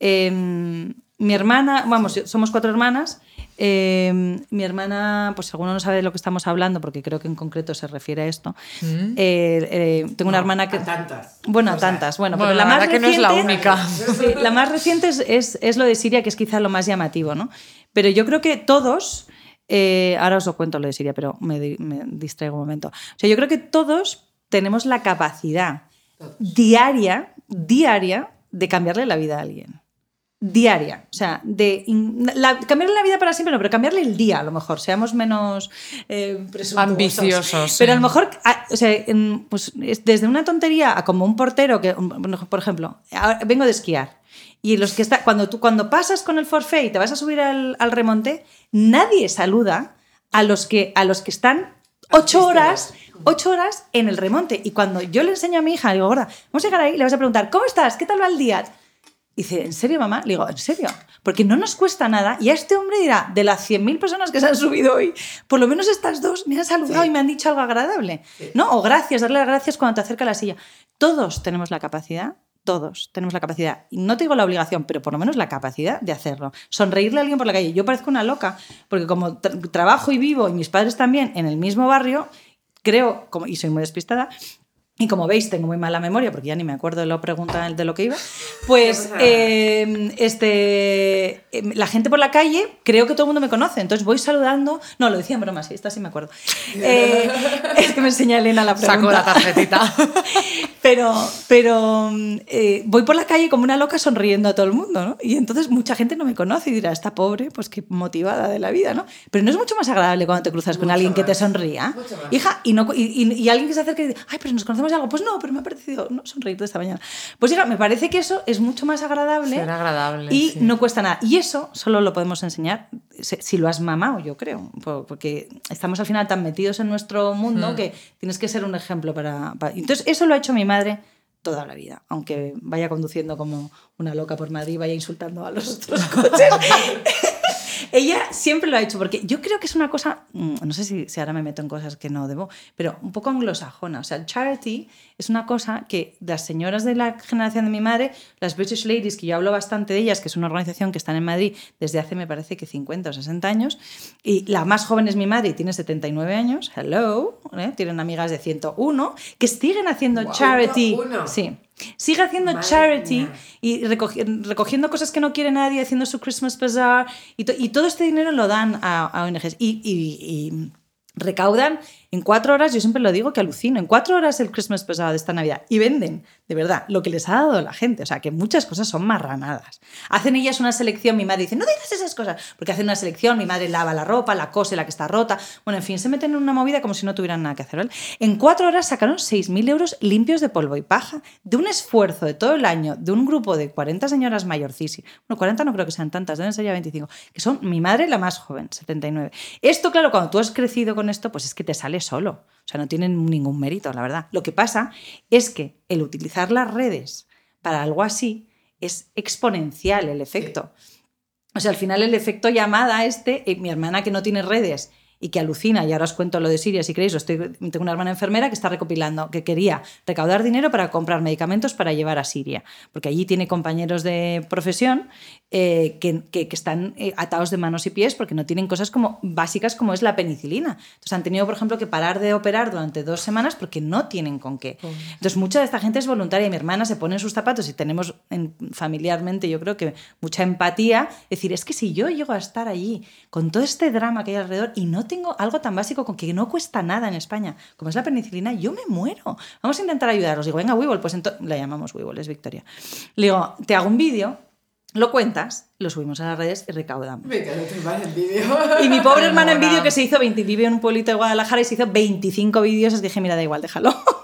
Speaker 2: Eh, mi hermana, vamos, somos cuatro hermanas. eh, mi hermana, pues alguno no sabe de lo que estamos hablando, porque creo que en concreto se refiere a esto.
Speaker 3: Mm.
Speaker 2: Eh, eh, tengo una hermana que.
Speaker 1: A tantas.
Speaker 2: Bueno, a tantas. Bueno,
Speaker 3: Bueno,
Speaker 2: pero
Speaker 3: la
Speaker 2: la, más
Speaker 3: verdad que no es la
Speaker 2: reciente-
Speaker 3: única.
Speaker 2: Sí, la más reciente es, es, es lo de Siria, que es quizá lo más llamativo, ¿no? Pero yo creo que todos. Eh, ahora os lo cuento lo de Siria, pero me, di- me distraigo un momento. O sea, yo creo que todos tenemos la capacidad diaria, diaria, de cambiarle la vida a alguien. Diaria. O sea, de la- cambiarle la vida para siempre, no, pero cambiarle el día, a lo mejor. Seamos menos eh, presuntuosos.
Speaker 3: Ambiciosos,
Speaker 2: Pero
Speaker 3: sí.
Speaker 2: a lo mejor, a- o sea, en- pues, es desde una tontería a como un portero que, por ejemplo, ahora vengo de esquiar. Y los que está, cuando tú cuando pasas con el forfait y te vas a subir al, al remonte, nadie saluda a los que, a los que están ocho horas, ocho horas en el remonte. Y cuando yo le enseño a mi hija, digo, gorda, vamos a llegar ahí, le vas a preguntar, ¿cómo estás? ¿Qué tal va el día? Y dice, ¿en serio, mamá? Le digo, ¿en serio? Porque no nos cuesta nada. Y a este hombre dirá, de las 100.000 personas que se han subido hoy, por lo menos estas dos me han saludado
Speaker 1: Sí.
Speaker 2: y me han dicho algo agradable. ¿No? O gracias, darle las gracias cuando te acerca a la silla. Todos tenemos la capacidad, todos tenemos la capacidad, y no tengo la obligación, pero por lo menos la capacidad de hacerlo. Sonreírle a alguien por la calle. Yo parezco una loca, porque como trabajo y vivo, y mis padres también, en el mismo barrio, creo, como, y soy muy despistada, y como veis, tengo muy mala memoria porque ya ni me acuerdo de lo pregunta de lo que iba. Pues em, este, em, la gente por la calle, creo que todo el mundo me conoce. Entonces voy saludando. No, lo decía en broma, sí, esta sí me acuerdo. Eh, es que me enseña Elena la pregunta.
Speaker 3: Saco la tarjetita.
Speaker 2: pero pero eh, voy por la calle como una loca sonriendo a todo el mundo, ¿no? Y entonces mucha gente no me conoce y dirá, está pobre, pues qué motivada de la vida, ¿no? Pero no es mucho más agradable cuando te cruzas con alguien que te sonría. Hija, y, no, y, y, alguien que se acerca y dice, ay, pero nos conocemos algo. Pues no, pero me ha parecido no, sonreírte esta mañana. Pues hija, me parece que eso es mucho más agradable.
Speaker 3: agradable.
Speaker 2: Y no cuesta nada. Y eso solo lo podemos enseñar si lo has mamado, yo creo. Porque estamos al final tan metidos en nuestro mundo hmm. que tienes que ser un ejemplo para, Entonces, eso lo ha hecho mi madre toda la vida, aunque vaya conduciendo como una loca por Madrid, vaya insultando a los otros coches. ella siempre lo ha hecho, porque yo creo que es una cosa, mm, no sé si, si, ahora me meto en cosas que no debo, pero un poco anglosajona. O sea, el charity es una cosa que las señoras de la generación de mi madre, las British Ladies, que yo hablo bastante de ellas, que es una organización que están en Madrid desde hace, me parece que 50 o 60 años, y la más joven es mi madre y tiene 79 años, hello, ¿eh? tienen amigas de 101, que siguen haciendo charity. Sí. Sigue haciendo charity y recogiendo cosas que no quiere nadie, haciendo su Christmas Bazaar y, y todo este dinero lo dan a, a ONGs. y, y recaudan en cuatro horas, yo siempre lo digo que alucino, en cuatro horas el Christmas pesado de esta Navidad y venden, de verdad, lo que les ha dado la gente. O sea, que muchas cosas son marranadas. Hacen ellas una selección, mi madre dice, no digas esas cosas, porque hacen una selección, mi madre lava la ropa, la cose, la que está rota. Bueno, en fin, se meten en una movida como si no tuvieran nada que hacer. En cuatro horas sacaron 6.000 euros limpios de polvo y paja, de un esfuerzo de todo el año, de un grupo de 40 señoras mayorcísimas. Bueno, 40 no creo que sean tantas, deben ser ya 25, que son mi madre la más joven, 79. Esto, claro, cuando tú has crecido con esto, pues es que te sale solo. O sea, no tienen ningún mérito, la verdad. Lo que pasa es que el utilizar las redes para algo así es exponencial el efecto. O sea, al final el efecto llamada este, eh, mi hermana que no tiene redes y que alucina, y ahora os cuento lo de Siria si queréis, estoy, tengo una hermana enfermera que está recopilando, que quería recaudar dinero para comprar medicamentos para llevar a Siria, porque allí tiene compañeros de profesión eh, que, que, están eh, atados de manos y pies porque no tienen cosas como básicas como es la penicilina. Entonces han tenido, por ejemplo, que parar de operar durante dos semanas porque no tienen con qué. Entonces mucha de esta gente es voluntaria y mi hermana se pone en sus zapatos y tenemos familiarmente, yo creo que mucha empatía, decir, es que si yo llego a estar allí con todo este drama que hay alrededor y no tengo algo tan básico con que no cuesta nada en España, como es la penicilina, yo me muero. Vamos a intentar ayudaros. Digo, venga, Weevil, pues entonces la llamamos Weevil, es Victoria. Le digo, te hago un vídeo, lo cuentas, lo subimos a las redes y recaudamos. Y mi pobre hermana en vídeo que se hizo 20, vive en un pueblito de Guadalajara y se hizo 25 vídeos, os dije, mira, da igual, déjalo.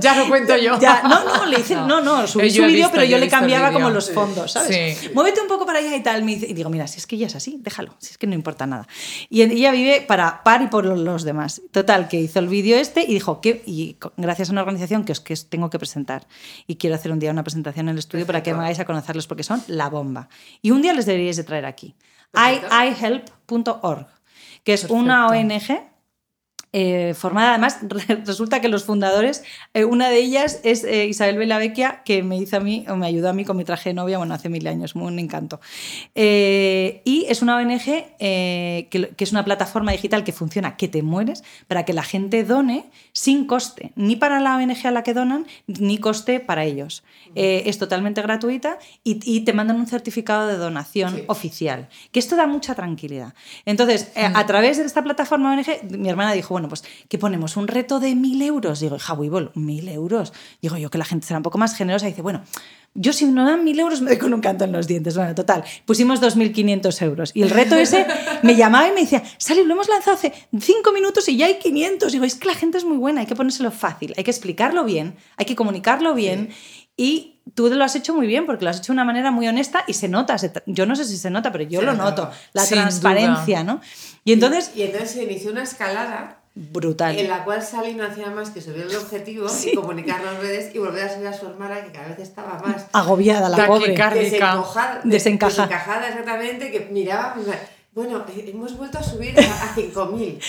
Speaker 3: ya lo cuento yo.
Speaker 2: no, no, le hice, no, no, subí su vídeo, pero yo, le cambiaba como los fondos, ¿sabes? Muévete un poco para allá y tal. y digo, mira, si es que ya es así, déjalo, si es que no importa nada. Y ella vive para par y por los demás. Total, que hizo el vídeo este y dijo, que, y gracias a una organización que os que tengo que presentar y quiero hacer un día una presentación en el estudio para que me hagáis a conocerlos porque son la bomba. Y un día les deberíais de traer aquí. ihelp.org, que es una ONG eh, formada además, resulta que los fundadores, eh, una de ellas es eh, Isabel Belavecchia, que me hizo a mí, o me ayudó a mí con mi traje de novia, bueno, hace mil años, un encanto. y es una ONG que, que, es una plataforma digital que funciona, que te mueres, para que la gente done sin coste, ni para la ONG a la que donan, ni coste para ellos. es totalmente gratuita y, te mandan un certificado de donación oficial, que esto da mucha tranquilidad. Entonces, a través de esta plataforma ONG, mi hermana dijo, bueno, pues, ¿qué ponemos? ¿Un reto de mil euros? Digo, Jabuibol, mil euros. Digo yo que la gente será un poco más generosa y dice, bueno, yo si no dan mil euros me doy con un canto en los dientes. Bueno, total, pusimos 2.500 euros. Y el reto ese me llamaba y me decía, Sally, lo hemos lanzado hace cinco minutos y ya hay 500. Digo, es que la gente es muy buena, hay que ponérselo fácil, hay que explicarlo bien, hay que comunicarlo bien. Y tú lo has hecho muy bien porque lo has hecho de una manera muy honesta y se nota. yo no sé si se nota, pero yo lo noto. La transparencia, ¿no? Y entonces...
Speaker 1: Y, y entonces se inició una escalada
Speaker 2: brutal.
Speaker 1: En la cual Sally no hacía más que subir el objetivo y comunicar las redes y volver a subir a su hermana que cada vez estaba más
Speaker 2: agobiada la pobre,
Speaker 1: desencajada, desencajada exactamente, que miraba, bueno, eh, hemos vuelto a subir a, 5000.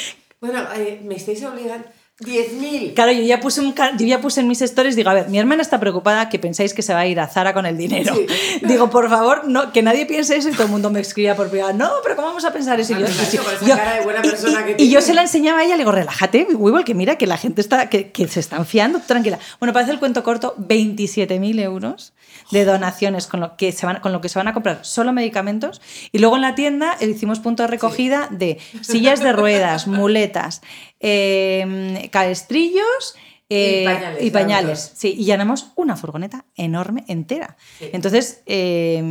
Speaker 1: Bueno, eh, me estáis obligando 10.000.
Speaker 2: Claro, yo ya, puse un, yo ya puse en mis stories, digo, a ver, mi hermana está preocupada que pensáis que se va a ir a Zara con el dinero. Digo, por favor, no, que nadie piense eso y todo el mundo me escribía por privado, no, pero ¿cómo vamos a pensar eso? Y
Speaker 1: Ah,
Speaker 2: yo, y- yo-
Speaker 1: cara de buena
Speaker 2: y-
Speaker 1: persona
Speaker 2: y-
Speaker 1: que
Speaker 2: y yo
Speaker 1: tienes.
Speaker 2: se la enseñaba a ella, le digo, relájate, Weevil, que mira que la gente está, que, que se están fiando, tranquila. Bueno, para hacer el cuento corto, 27.000 euros de donaciones con lo, que se van, con lo que se van a comprar solo medicamentos. Y luego en la tienda hicimos punto de recogida de sillas de ruedas, muletas, eh, cabestrillos. eh,
Speaker 1: Y pañales,
Speaker 2: y pañales, sí, y llenamos una furgoneta enorme entera. Entonces, eh,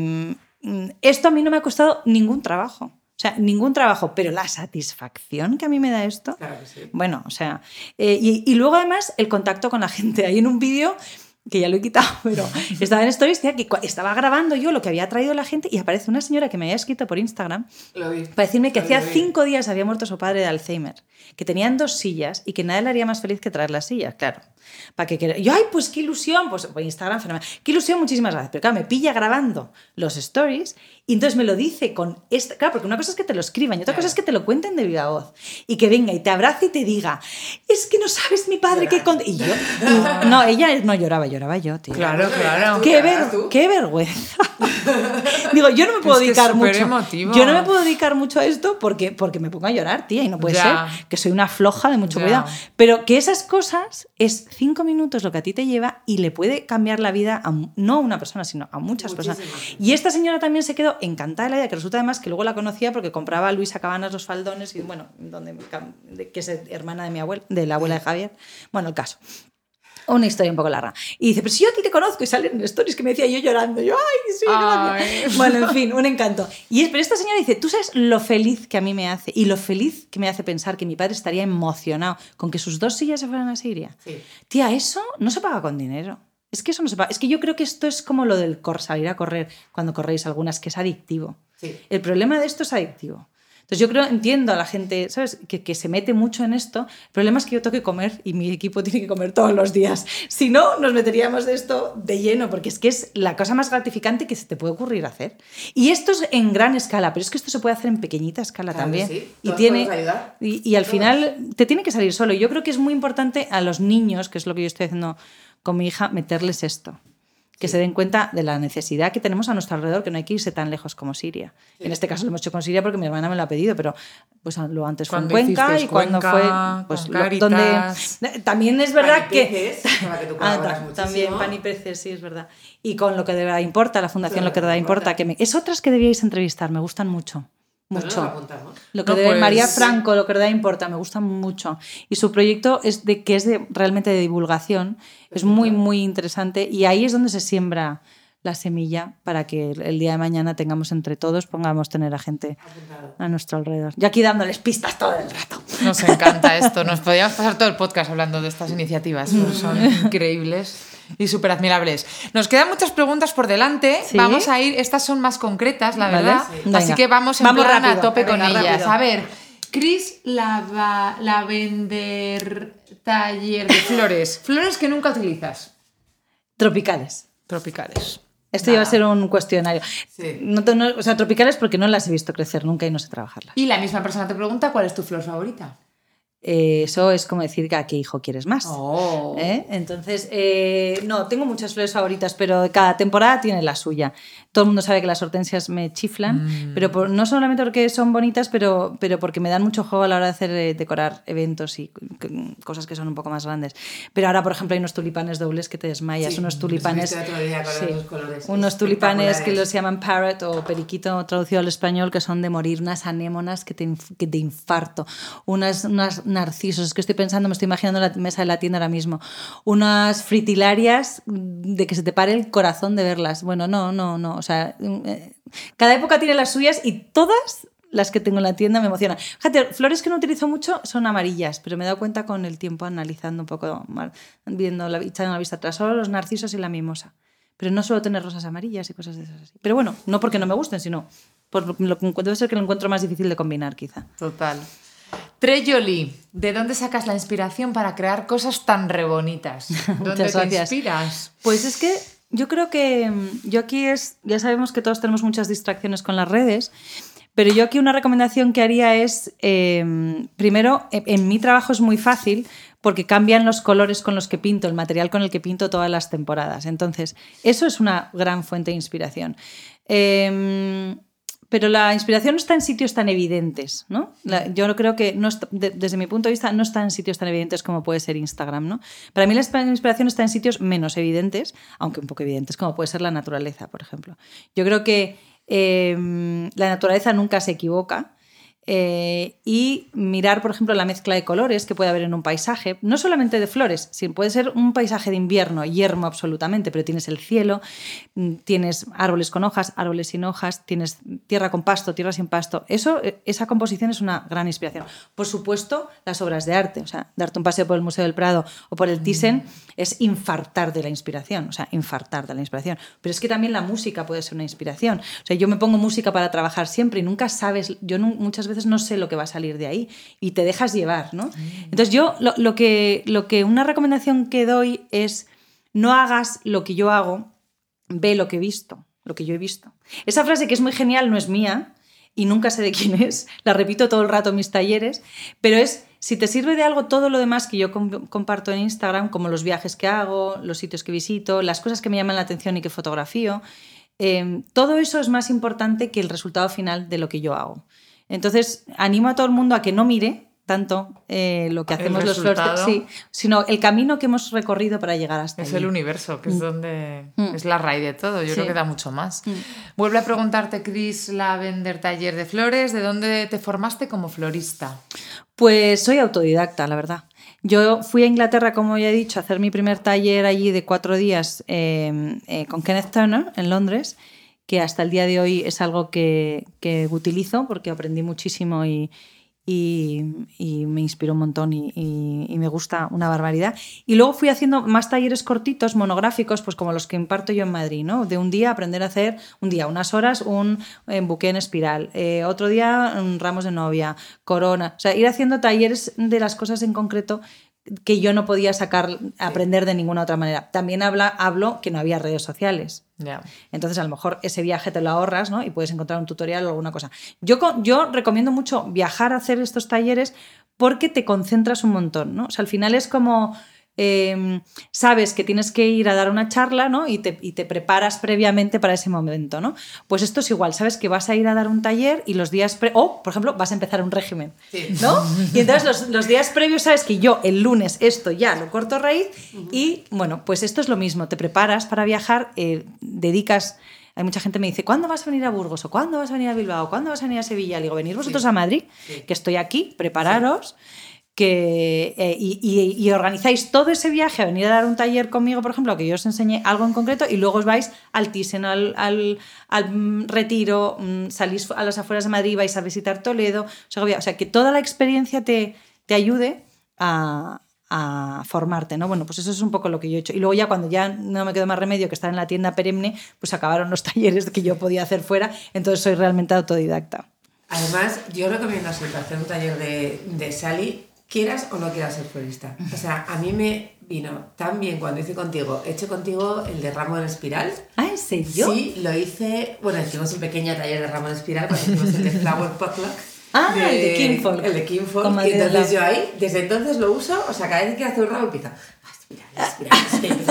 Speaker 2: mm, esto a mí no me ha costado ningún trabajo. O sea, ningún trabajo, pero la satisfacción que a mí me da esto,
Speaker 1: Claro que sí.
Speaker 2: bueno, o sea, eh, y, y luego además el contacto con la gente. Ahí en un vídeo, que ya lo he quitado, pero estaba en stories, decía que estaba grabando yo lo que había traído la gente y aparece una señora que me había escrito por Instagram
Speaker 1: Lo vi.
Speaker 2: para decirme que
Speaker 1: Lo
Speaker 2: hacía cinco días había muerto su padre de Alzheimer, que tenían dos sillas y que nada le haría más feliz que traer las sillas, claro. Para que quer- yo, ay, pues qué ilusión, pues por Instagram, fenomenal. Qué ilusión, muchísimas gracias. Pero claro, me pilla grabando los stories y entonces me lo dice con esta. Claro, porque una cosa es que te lo escriban y otra
Speaker 1: Claro.
Speaker 2: cosa es que te lo cuenten de viva voz y que venga y te abrace y te diga, es que no sabes mi padre qué. con-". Y yo, y- no, ella no lloraba, lloraba yo, tío.
Speaker 3: Claro, claro.
Speaker 2: Qué,
Speaker 1: ¿Llorabas
Speaker 2: ver-
Speaker 1: tú?
Speaker 2: qué vergüenza. Digo, yo no me puedo
Speaker 3: Es que es
Speaker 2: dedicar mucho. Yo no me puedo dedicar mucho a esto porque, porque me pongo a llorar, tía, y no puede
Speaker 3: Ya.
Speaker 2: ser que soy una floja de mucho
Speaker 3: Ya.
Speaker 2: cuidado. Pero que esas cosas es cinco minutos lo que a ti te lleva y le puede cambiar la vida a, no a una persona, sino a muchas personas. Y esta señora también se quedó encantada de la idea, que resulta además que luego la conocía porque compraba a Luisa Cabanas los faldones y bueno, donde, de- que es hermana de mi abuela, de la abuela de Javier. Bueno, el caso. Una historia un poco larga. Y dice, pero si yo a ti te conozco y salen en stories que me decía yo llorando. Yo, ay, sí,
Speaker 3: Ay.
Speaker 2: gracias". Bueno, en fin, un encanto. Y es, pero esta señora dice, tú sabes lo feliz que a mí me hace y lo feliz que me hace pensar que mi padre estaría emocionado con que sus dos sillas se fueran a Siria.
Speaker 1: Sí.
Speaker 2: Tía, eso no se paga con dinero. Es que eso no se paga. Es que yo creo que esto es como lo del cor, salir a correr cuando corréis algunas, que es adictivo.
Speaker 1: Sí.
Speaker 2: El problema de esto es adictivo. Entonces yo creo, entiendo a la gente, ¿sabes? Que, que se mete mucho en esto. El problema es que yo tengo que comer y mi equipo tiene que comer todos los días. Si no, nos meteríamos de esto de lleno, porque es que es la cosa más gratificante que se te puede ocurrir hacer. Y esto es en gran escala, pero es que esto se puede hacer en pequeñita escala
Speaker 1: Claro
Speaker 2: también.
Speaker 1: sí.
Speaker 2: Y tiene y, y al
Speaker 1: Todos.
Speaker 2: final te tiene que salir solo. Yo creo que es muy importante a los niños, que es lo que yo estoy haciendo con mi hija, meterles esto. Que se den cuenta de la necesidad que tenemos a nuestro alrededor, que no hay que irse tan lejos como Siria. En este caso lo hemos hecho con Siria porque mi hermana me lo ha pedido, pero pues lo antes fue en Cuenca y cuando fue pues lo- donde también es verdad
Speaker 1: Pan y
Speaker 2: que
Speaker 1: Peces, con la que tú
Speaker 2: Ah, también pan y peces, sí, es verdad. Y con lo que de verdad importa, la fundación
Speaker 1: Claro,
Speaker 2: lo que de verdad
Speaker 1: importa.
Speaker 2: importa, que me... es otras que debíais entrevistar, me gustan mucho.
Speaker 1: Pues
Speaker 2: Mucho.
Speaker 1: lo
Speaker 2: que
Speaker 3: No,
Speaker 2: de
Speaker 3: pues-
Speaker 2: María Franco, lo que de verdad importa, me gusta mucho. Y su proyecto es de que es de, realmente de divulgación, es muy, muy interesante. Y ahí es donde se siembra la semilla para que el- el día de mañana tengamos entre todos, pongamos tener a gente
Speaker 1: Apuntado.
Speaker 2: a nuestro alrededor. Yo aquí dándoles pistas todo el rato.
Speaker 3: Nos encanta esto. Nos podríamos pasar todo el podcast hablando de estas iniciativas. Son increíbles y súper admirables. Nos quedan muchas preguntas por delante.
Speaker 2: Sí.
Speaker 3: Vamos a ir, estas son más concretas, la
Speaker 2: Vale.
Speaker 3: verdad.
Speaker 2: Sí.
Speaker 3: Así que vamos en
Speaker 2: Vamos
Speaker 3: plan a
Speaker 2: rápido.
Speaker 3: tope
Speaker 2: Venga,
Speaker 3: con ellas.
Speaker 2: rápido.
Speaker 3: A ver, Cris, la, la vender taller de flores. Flores que nunca utilizas.
Speaker 2: Tropicales.
Speaker 3: Tropicales.
Speaker 2: Esto iba a ser un cuestionario.
Speaker 1: Sí.
Speaker 2: No, te- no- o sea, tropicales porque no las he visto crecer nunca y no sé trabajarlas.
Speaker 3: Y la misma persona te pregunta cuál es tu flor favorita.
Speaker 2: Eh, eso es como decir que a qué hijo quieres más.
Speaker 3: Oh.
Speaker 2: ¿Eh? Entonces, eh, no, tengo muchas flores favoritas, pero cada temporada tiene la suya. Todo el mundo sabe que las hortensias me chiflan,
Speaker 3: Mm.
Speaker 2: pero por- no solamente porque son bonitas, pero, pero porque me dan mucho juego a la hora de hacer decorar eventos y cosas que son un poco más grandes. Pero ahora, por ejemplo, hay unos tulipanes dobles que te desmayas,
Speaker 1: Sí,
Speaker 2: unos tulipanes. sí, unos tulipanes que los llaman parrot o periquito traducido al español, que son de morir, unas anémonas que te, que te infarto, unas, unas narcisos, es que estoy pensando, me estoy imaginando la mesa de la tienda ahora mismo, unas fritilarias de que se te pare el corazón de verlas. Bueno, no, no, no, o sea, eh, cada época tiene las suyas y todas las que tengo en la tienda me emocionan. Fíjate, flores que no utilizo mucho son amarillas, pero me he dado cuenta con el tiempo analizando un poco, viendo la, echando la vista atrás, solo los narcisos y la mimosa. Pero no suelo tener rosas amarillas y cosas de esas así. Pero bueno, no porque no me gusten, sino por lo debe ser que lo encuentro más difícil de combinar, quizá.
Speaker 3: Total. Treyoli, ¿de dónde sacas la inspiración para crear cosas tan re bonitas? ¿Dónde te inspiras?
Speaker 2: Pues es que yo creo que mm, yo aquí es, ya sabemos que todos tenemos muchas distracciones con las redes, Pero yo aquí una recomendación que haría es, em, primero, en, mi trabajo es muy fácil porque cambian los colores con los que pinto, el material con el que pinto todas las temporadas. Entonces, eso es una gran fuente de inspiración. Em, pero la inspiración no está en sitios tan evidentes, ¿no? yo creo que no desde mi punto de vista no está en sitios tan evidentes como puede ser Instagram, ¿no? Para mí la inspiración está en sitios menos evidentes, aunque un poco evidentes, como puede ser la naturaleza, por ejemplo. Yo creo que Em, la naturaleza nunca se equivoca. Eh, y mirar, por ejemplo, la mezcla de colores que puede haber en un paisaje, no solamente de flores, sino puede ser un paisaje de invierno, yermo absolutamente, pero tienes el cielo, mm, tienes árboles con hojas, árboles sin hojas, tienes tierra con pasto, tierra sin pasto. Eso, eh, esa composición es una gran inspiración. Por supuesto, las obras de arte, o sea, darte un paseo por el Museo del Prado o por el Thyssen mm. es infartar de la inspiración, o sea, infartar de la inspiración. Pero es que también la música puede ser una inspiración. O sea, yo me pongo música para trabajar siempre y nunca sabes, yo muchas veces no sé lo que va a salir de ahí y te dejas llevar, ¿no? Entonces yo lo, que, lo que una recomendación que doy es no hagas lo que yo hago, ve lo que he visto, lo que yo he visto. Esa frase que es muy genial no es mía y nunca sé de quién es, la repito todo el rato en mis talleres, pero es si te sirve de algo todo lo demás que yo comparto en Instagram, como los viajes que hago, los sitios que visito, las cosas que me llaman la atención y que fotografío, eh, todo eso es más importante que el resultado final de lo que yo hago. Entonces, animo a todo el mundo a que no mire tanto eh, lo que hacemos los flores, sí, sino el camino que hemos recorrido para llegar hasta
Speaker 3: Es el universo, que es mm. donde mm. es la raíz de todo. Yo creo que da mucho más. Mm. Vuelve a preguntarte, Chris Lavender Taller de Flores, ¿de dónde te formaste como florista?
Speaker 2: Pues soy autodidacta, la verdad. Yo fui a Inglaterra, como ya he dicho, a hacer mi primer taller allí de cuatro días eh, eh, con Kenneth Turner en Londres que hasta el día de hoy es algo que, utilizo porque aprendí muchísimo y, me inspiró un montón y, me gusta una barbaridad. Y luego fui haciendo más talleres cortitos, monográficos, pues como los que imparto yo en Madrid, ¿no? De un día aprender a hacer, un día, unas horas, un, buque en espiral, eh, otro día ramos de novia, corona, o sea, ir haciendo talleres de las cosas en concreto que yo no podía sacar, aprender de ninguna otra manera. También habla, hablo que no había redes sociales. Entonces, a lo mejor ese viaje te lo ahorras ¿no? y puedes encontrar un tutorial o alguna cosa. Yo, yo recomiendo mucho viajar a hacer estos talleres porque te concentras un montón. ¿no? O sea, al final es como Em, sabes que tienes que ir a dar una charla ¿no? y, te, preparas previamente para ese momento. ¿no? Pues esto es igual, sabes que vas a ir a dar un taller y los días, o por ejemplo, vas a empezar un régimen. ¿no? Y entonces los, días previos sabes que yo el lunes esto ya lo corto raíz y bueno, pues esto es lo mismo, te preparas para viajar, eh, dedicas... Hay mucha gente que me dice, ¿cuándo vas a venir a Burgos? ¿O cuándo vas a venir a Bilbao? ¿Cuándo vas a venir a Sevilla? Le digo, venir vosotros a Madrid, que estoy aquí, prepararos eh, y, organizáis todo ese viaje a venir a dar un taller conmigo, por ejemplo, que yo os enseñe algo en concreto y luego os vais al Thyssen, al, al, mm, retiro, mm, salís a las afueras de Madrid, vais a visitar Toledo, o sea, que toda la experiencia te, te ayude a, a formarte, ¿no? Bueno, pues eso es un poco lo que yo he hecho. Y luego ya cuando ya no me quedó más remedio que estar en la tienda perenne, pues acabaron los talleres que yo podía hacer fuera, entonces soy realmente autodidacta.
Speaker 1: Además, yo recomiendo hacer un taller de, de Sally quieras o no quieras ser florista. O sea, a mí me vino tan bien cuando hice contigo, he hecho contigo el de ramo en espiral.
Speaker 2: Ah, ¿en serio?
Speaker 1: Sí, lo hice, bueno, hicimos un pequeño taller de ramo en espiral cuando hicimos el de Flower Potluck.
Speaker 2: Ah, el de Kinfolk.
Speaker 1: El de Kinfolk. Y entonces yo ahí, desde entonces lo uso, o sea, cada vez que hace un ramo empieza, mira,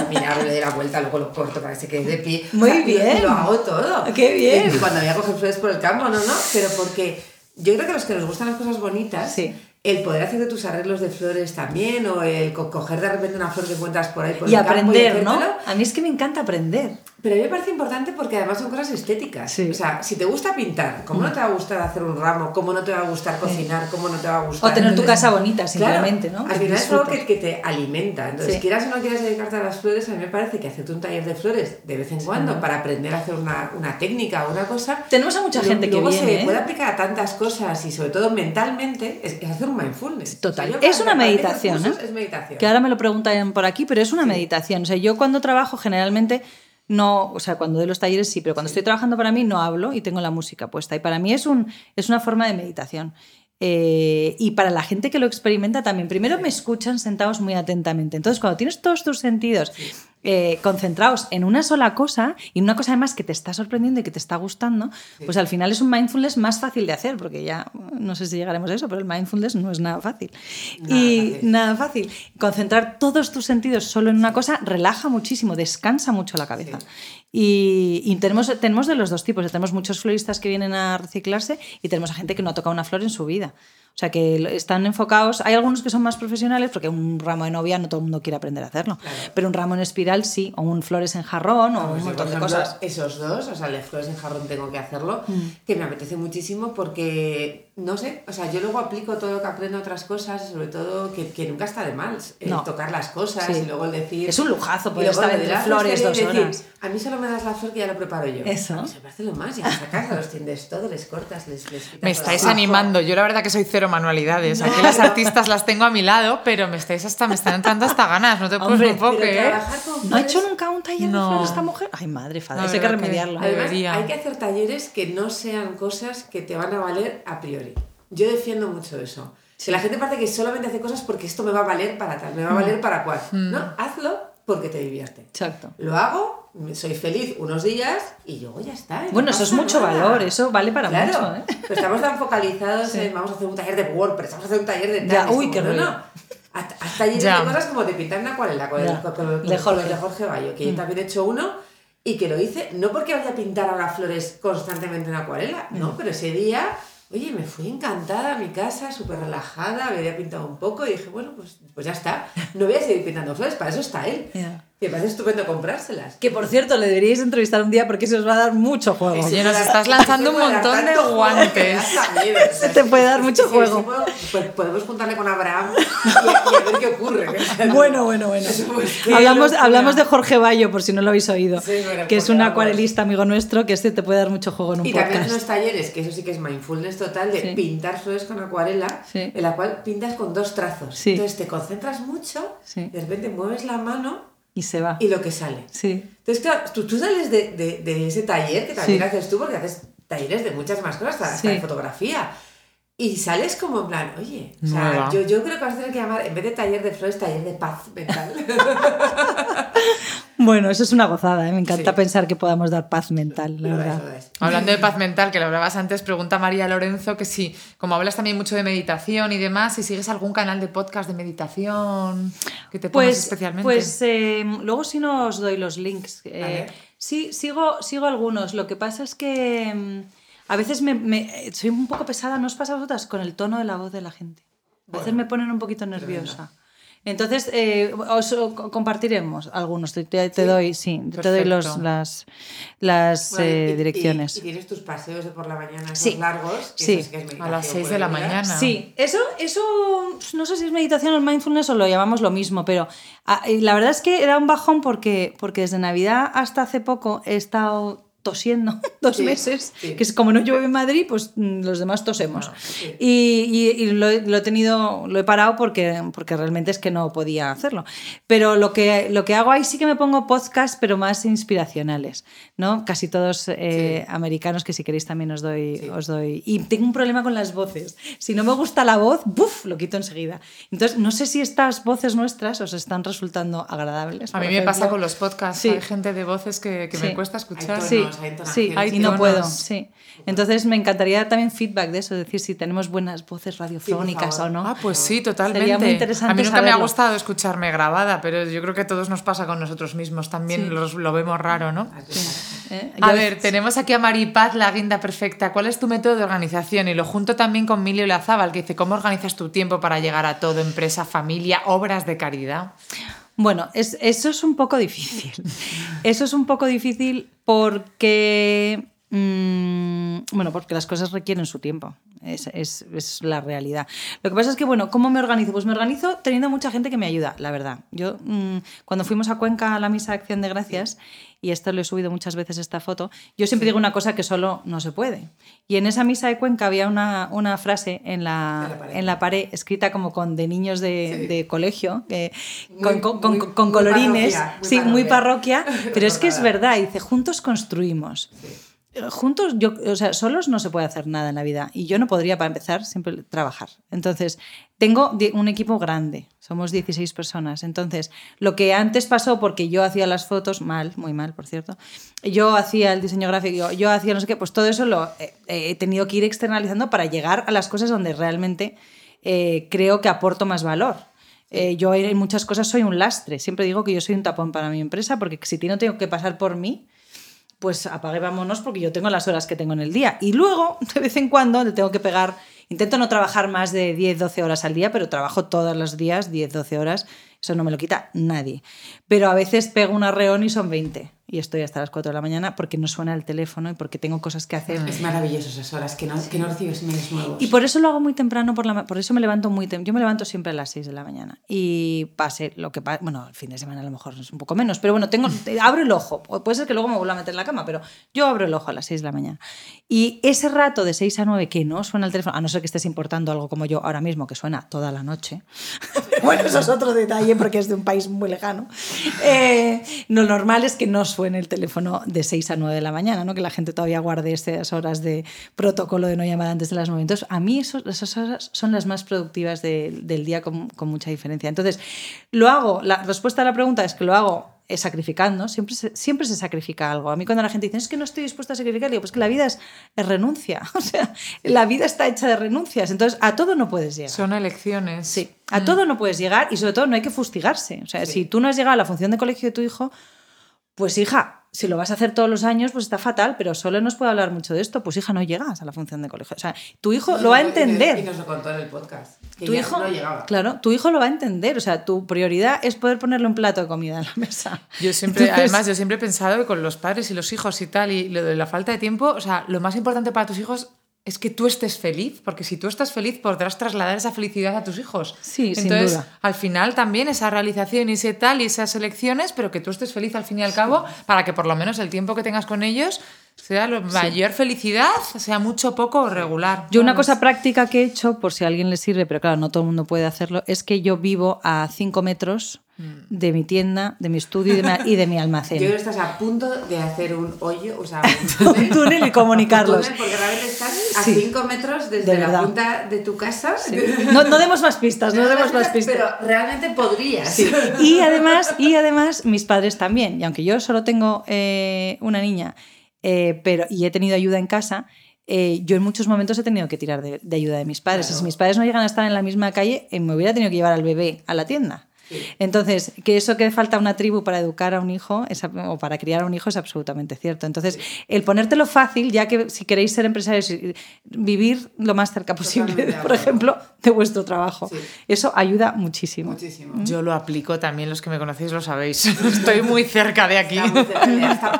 Speaker 1: mira, le doy la vuelta, luego lo corto para que se quede de pie.
Speaker 2: Muy bien.
Speaker 1: Lo hago todo.
Speaker 2: Qué bien.
Speaker 1: Y cuando voy a coger flores por el campo, no, no, pero porque yo creo que a los que nos gustan las cosas bonitas,
Speaker 2: sí
Speaker 1: el poder hacer de tus arreglos de flores también, o el coger de repente una flor que encuentras por ahí por
Speaker 2: y aprender, ¿no? A mí es que me encanta aprender.
Speaker 1: Pero a mí me parece importante porque además son cosas estéticas. O sea, si te gusta pintar, ¿cómo no te va a gustar hacer un ramo? ¿Cómo no te va a gustar cocinar? ¿Cómo no te va a gustar?
Speaker 2: O tener tu casa bonita, simplemente, ¿no?
Speaker 1: Al final es algo que, te alimenta. Entonces, quieras o no quieras dedicarte a las flores, a mí me parece que hacerte un taller de flores de vez en cuando para aprender a hacer una, una, técnica o una cosa.
Speaker 2: Tenemos a mucha gente que viene.
Speaker 1: se ¿eh? puede aplicar a tantas cosas y sobre todo mentalmente, es, hacer un mindfulness.
Speaker 2: Total. es una meditación, ¿eh?
Speaker 1: Es meditación.
Speaker 2: Que ahora me lo preguntan por aquí, pero es una meditación. O sea, yo cuando trabajo generalmente no, o sea, cuando doy los talleres sí, pero cuando estoy trabajando para mí no hablo y tengo la música puesta. Y para mí es, un, es una forma de meditación. Eh, y para la gente que lo experimenta también, primero me escuchan sentados muy atentamente. Entonces, cuando tienes todos tus sentidos eh, concentrados en una sola cosa y en una cosa además que te está sorprendiendo y que te está gustando, pues al final es un mindfulness más fácil de hacer, porque ya no sé si llegaremos a eso, pero el mindfulness no es nada fácil. y nada fácil. Concentrar todos tus sentidos solo en una cosa relaja muchísimo, descansa mucho la cabeza. Y, y, tenemos, tenemos de los dos tipos. Tenemos muchos floristas que vienen a reciclarse y tenemos a gente que no ha tocado una flor en su vida. O sea, que están enfocados. Hay algunos que son más profesionales, porque un ramo de novia no todo el mundo quiere aprender a hacerlo. Pero un ramo en espiral sí, o un flores en jarrón, o un montón de cosas.
Speaker 1: Esos dos, o sea, el flores en jarrón tengo que hacerlo, mm. que me apetece muchísimo porque, no sé, o sea, yo luego aplico todo lo que aprendo a otras cosas, sobre todo que, que nunca está de mal, tocar las cosas y luego el decir.
Speaker 2: Es un lujazo poder estar entre flores dos horas.
Speaker 1: a mí solo me das la flor que ya lo preparo yo.
Speaker 2: Eso.
Speaker 1: Me parece lo más, llegas a casa, los tiendes todo, les cortas, les. les
Speaker 3: me estáis animando. Yo la verdad que soy cero manualidades. Aquí las artistas las tengo a mi lado, pero me estáis hasta me están entrando hasta ganas, no te puedo un poco, ¿eh?
Speaker 2: ¿No ha hecho nunca un taller de flores esta mujer? Ay, madre, fada, eso hay que remediarlo.
Speaker 1: Además, hay que hacer talleres que no sean cosas que te van a valer a priori. Yo defiendo mucho eso. Si la gente parece que solamente hace cosas porque esto me va a valer para tal, me va a valer mm. para cual. Mm. No, hazlo porque te divierte.
Speaker 2: Exacto.
Speaker 1: Lo hago, soy feliz unos días y luego ya está.
Speaker 2: bueno, eso es mucho valor, eso vale para mucho. ¿eh?
Speaker 1: Pero estamos tan focalizados en vamos a hacer un taller de WordPress, vamos a hacer un taller de... Ya,
Speaker 2: uy, qué no, no.
Speaker 1: Hasta, hasta de cosas como de pintar una acuarela con, el, con, con, de Jorge. Jorge Bayo, que yo mm. también he hecho uno y que lo hice no porque vaya a pintar ahora flores constantemente en acuarela, no, pero ese día Oye, me fui encantada a mi casa, súper relajada, me había pintado un poco y dije, bueno, pues, pues ya está. No voy a seguir pintando flores, para eso está él. Me parece estupendo comprárselas.
Speaker 2: Que por cierto, le deberíais entrevistar un día porque eso os va a dar mucho juego.
Speaker 3: Oye, nos estás lanzando un montón de guantes.
Speaker 2: Se te puede dar mucho juego.
Speaker 1: pues podemos juntarle con Abraham y, a ver qué ocurre.
Speaker 2: bueno, bueno, bueno. hablamos, hablamos de Jorge Bayo, por si no lo habéis oído, que es un acuarelista amigo nuestro, que este te puede dar mucho juego en un
Speaker 1: y
Speaker 2: podcast.
Speaker 1: Y también unos talleres, que eso sí que es mindfulness total, de pintar flores con acuarela, en la cual pintas con dos trazos. Entonces te concentras mucho, de repente mueves la mano
Speaker 2: y se va.
Speaker 1: Y lo que sale.
Speaker 2: Sí.
Speaker 1: Entonces, claro, tú, tú sales de, de, de, ese taller, que también haces tú, porque haces talleres de muchas más cosas, hasta, de fotografía. Y sales como en plan, oye, o sea, yo, yo, creo que vas a tener que llamar, en vez de taller de flores, taller de paz mental.
Speaker 2: bueno, eso es una gozada, ¿eh? me encanta pensar que podamos dar paz mental, la verdad.
Speaker 3: Hablando de paz mental, que lo hablabas antes, pregunta María Lorenzo que si, como hablas también mucho de meditación y demás, si sigues algún canal de podcast de meditación que te pues, especialmente.
Speaker 2: Pues eh, luego sí nos doy los links. Eh, sí, sigo, sigo algunos. Lo que pasa es que mm, a veces me, soy un poco pesada, ¿no os pasa a vosotras? Con el tono de la voz de la gente. A veces me ponen un poquito nerviosa. Entonces, eh, os compartiremos algunos. Te, doy, sí, te doy los, las, las eh, direcciones.
Speaker 1: Y, tienes tus paseos de por la mañana
Speaker 2: sí.
Speaker 1: largos.
Speaker 3: sí. a las 6 de la mañana.
Speaker 2: Sí, eso, eso no sé si es meditación o mindfulness o lo llamamos lo mismo, pero ah, la verdad es que era un bajón porque, porque desde Navidad hasta hace poco he estado tosiendo dos meses, que es como no llueve en Madrid, pues mm, los demás tosemos. y, y, lo, lo, he tenido, lo he parado porque, porque realmente es que no podía hacerlo. Pero lo que, lo que hago ahí sí que me pongo podcast, pero más inspiracionales, ¿no? Casi todos eh, americanos, que si queréis también os doy, os doy. Y tengo un problema con las voces. Si no me gusta la voz, ¡buf! lo quito enseguida. Entonces, no sé si estas voces nuestras os están resultando agradables.
Speaker 3: A mí me pasa con los podcasts. Hay gente de voces que, que me cuesta escuchar.
Speaker 2: Sí, y no puedo. Sí. Entonces me encantaría también feedback de eso, decir si tenemos buenas voces radiofónicas o no.
Speaker 3: Ah, pues sí, totalmente.
Speaker 2: Sería muy interesante.
Speaker 3: A mí nunca me ha gustado escucharme grabada, pero yo creo que a todos nos pasa con nosotros mismos. También lo vemos raro, ¿no?
Speaker 2: ¿Eh?
Speaker 3: A ver, tenemos aquí a Maripaz, la guinda perfecta. ¿Cuál es tu método de organización? Y lo junto también con Milio Lazábal, que dice, ¿cómo organizas tu tiempo para llegar a todo, empresa, familia, obras de caridad?
Speaker 2: Bueno, es, eso es un poco difícil. Eso es un poco difícil porque, mm, bueno, porque las cosas requieren su tiempo. Es, la realidad. Lo que pasa es que, bueno, ¿cómo me organizo? Pues me organizo teniendo mucha gente que me ayuda, la verdad. Yo, mmm, cuando fuimos a Cuenca a la misa de acción de gracias, y esto lo he subido muchas veces esta foto, yo siempre digo una cosa que solo no se puede. Y en esa misa de Cuenca había una, una frase en la, en, la en la, pared escrita como con de niños de, sí. de colegio, muy, con, con, muy, con, colorines, muy parroquia, sí, muy parroquia, pero es que es verdad, dice, juntos construimos. Juntos, yo, o sea, solos no se puede hacer nada en la vida. Y yo no podría, para empezar, siempre trabajar. Entonces, tengo un equipo grande, somos 16 personas. Entonces, lo que antes pasó, porque yo hacía las fotos, mal, muy mal, por cierto, yo hacía el diseño gráfico, yo hacía no sé qué, pues todo eso lo he tenido que ir externalizando para llegar a las cosas donde realmente eh, creo que aporto más valor. Eh, yo en muchas cosas soy un lastre. Siempre digo que yo soy un tapón para mi empresa porque si no tengo que pasar por mí, pues apague vámonos porque yo tengo las horas que tengo en el día. Y luego, de vez en cuando, le tengo que pegar. Intento no trabajar más de 10, 12 horas al día, pero trabajo todos los días 10, 12 horas. Eso no me lo quita nadie. Pero a veces pego una reón y son 20 y estoy hasta las 4 de la mañana porque no suena el teléfono y porque tengo cosas que hacer.
Speaker 1: Es maravilloso esas horas, que no, que no recibes mails nuevos.
Speaker 2: Y por eso lo hago muy temprano, por, la, por eso me levanto muy temprano. Yo me levanto siempre a las 6 de la mañana. Y pase lo que pase, bueno, el fin de semana a lo mejor es un poco menos, pero bueno, tengo, abro el ojo. Puede ser que luego me vuelva a meter en la cama, pero yo abro el ojo a las 6 de la mañana. Y ese rato de 6 a 9 que no suena el teléfono, a no ser que estés importando algo como yo ahora mismo, que suena toda la noche. bueno, eso es otro detalle porque es de un país muy lejano. Eh, lo normal es que no suene el teléfono de 6 a 9 de la mañana, ¿no? que la gente todavía guarde esas horas de protocolo de no llamar antes de las 9. Entonces, a mí esas horas son las más productivas del día con, con mucha diferencia. Entonces, lo hago, la respuesta a la pregunta es que lo hago sacrificando, siempre se, siempre se sacrifica algo. A mí cuando la gente dice, es que no estoy dispuesta a sacrificar, digo, pues que la vida es, renuncia. O sea, la vida está hecha de renuncias. Entonces, a todo no puedes llegar.
Speaker 3: Son elecciones.
Speaker 2: Sí, a mm. todo no puedes llegar y sobre todo no hay que fustigarse. O sea, si tú no has llegado a la función de colegio de tu hijo, pues hija, si lo vas a hacer todos los años, pues está fatal, pero solo nos puede hablar mucho de esto. Pues hija, no llegas a la función de colegio. O sea, tu hijo lo va a entender.
Speaker 1: Y nos lo contó en el podcast.
Speaker 2: tu hijo, no llegaba. Claro, tu hijo lo va a entender. O sea, tu prioridad es poder ponerle un plato de comida en la mesa.
Speaker 3: Yo siempre, además, yo siempre he pensado que con los padres y los hijos y tal, y lo de la falta de tiempo, o sea, lo más importante para tus hijos es que tú estés feliz, porque si tú estás feliz podrás trasladar esa felicidad a tus hijos.
Speaker 2: Sí,
Speaker 3: Entonces,
Speaker 2: sin duda.
Speaker 3: al final también esa realización y ese tal y esas elecciones, pero que tú estés feliz al fin y al cabo, para que por lo menos el tiempo que tengas con ellos sea la mayor felicidad, sea mucho poco regular.
Speaker 2: Yo una cosa práctica que he hecho, por si a alguien le sirve, pero claro, no todo el mundo puede hacerlo, es que yo vivo a 5 metros mm. de mi tienda, de mi estudio y de mi, almacén.
Speaker 1: Yo creo que estás a punto de hacer un hoyo, o sea,
Speaker 2: un túnel, y comunicarlos.
Speaker 1: Un túnel porque realmente estás a 5 metros desde la punta de tu casa.
Speaker 2: No, no, demos más pistas, no, demos más pistas.
Speaker 1: Pero realmente podrías.
Speaker 2: Y, además, y además, mis padres también. Y aunque yo solo tengo eh, una niña eh, pero, y he tenido ayuda en casa, eh, yo en muchos momentos he tenido que tirar de, ayuda de mis padres. Si mis padres no llegan a estar en la misma calle, me hubiera tenido que llevar al bebé a la tienda. Entonces, que eso que falta una tribu para educar a un hijo o para criar a un hijo es absolutamente cierto. Entonces, el ponértelo fácil, ya que si queréis ser empresarios, vivir lo más cerca posible, por ejemplo, de vuestro trabajo. Eso ayuda muchísimo.
Speaker 1: muchísimo.
Speaker 3: ¿Mm? Yo lo aplico también, los que me conocéis lo sabéis. Estoy muy cerca de aquí.
Speaker 1: pereza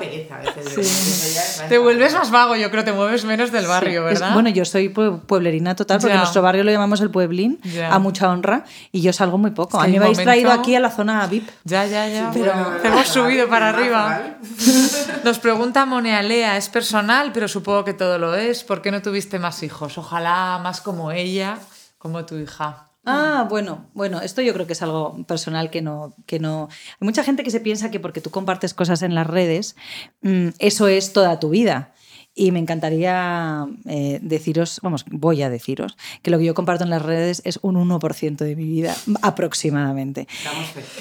Speaker 3: Te vuelves más vago, yo creo, te mueves menos del barrio, ¿verdad?
Speaker 2: bueno, yo soy pueblerina total, porque nuestro barrio lo llamamos el pueblín, a mucha honra, y yo salgo muy poco. a mí me vais ido aquí a la zona VIP.
Speaker 3: Ya, ya, ya. pero hemos subido para arriba. Nos pregunta Monealea, es personal, pero supongo que todo lo es. ¿Por qué no tuviste más hijos? Ojalá más como ella, como tu hija.
Speaker 2: Ah, bueno, bueno, esto yo creo que es algo personal que no, que no. Hay mucha gente que se piensa que porque tú compartes cosas en las redes, mm, eso es toda tu vida. Y me encantaría eh, deciros, vamos, voy a deciros, que lo que yo comparto en las redes es un 1% de mi vida, aproximadamente.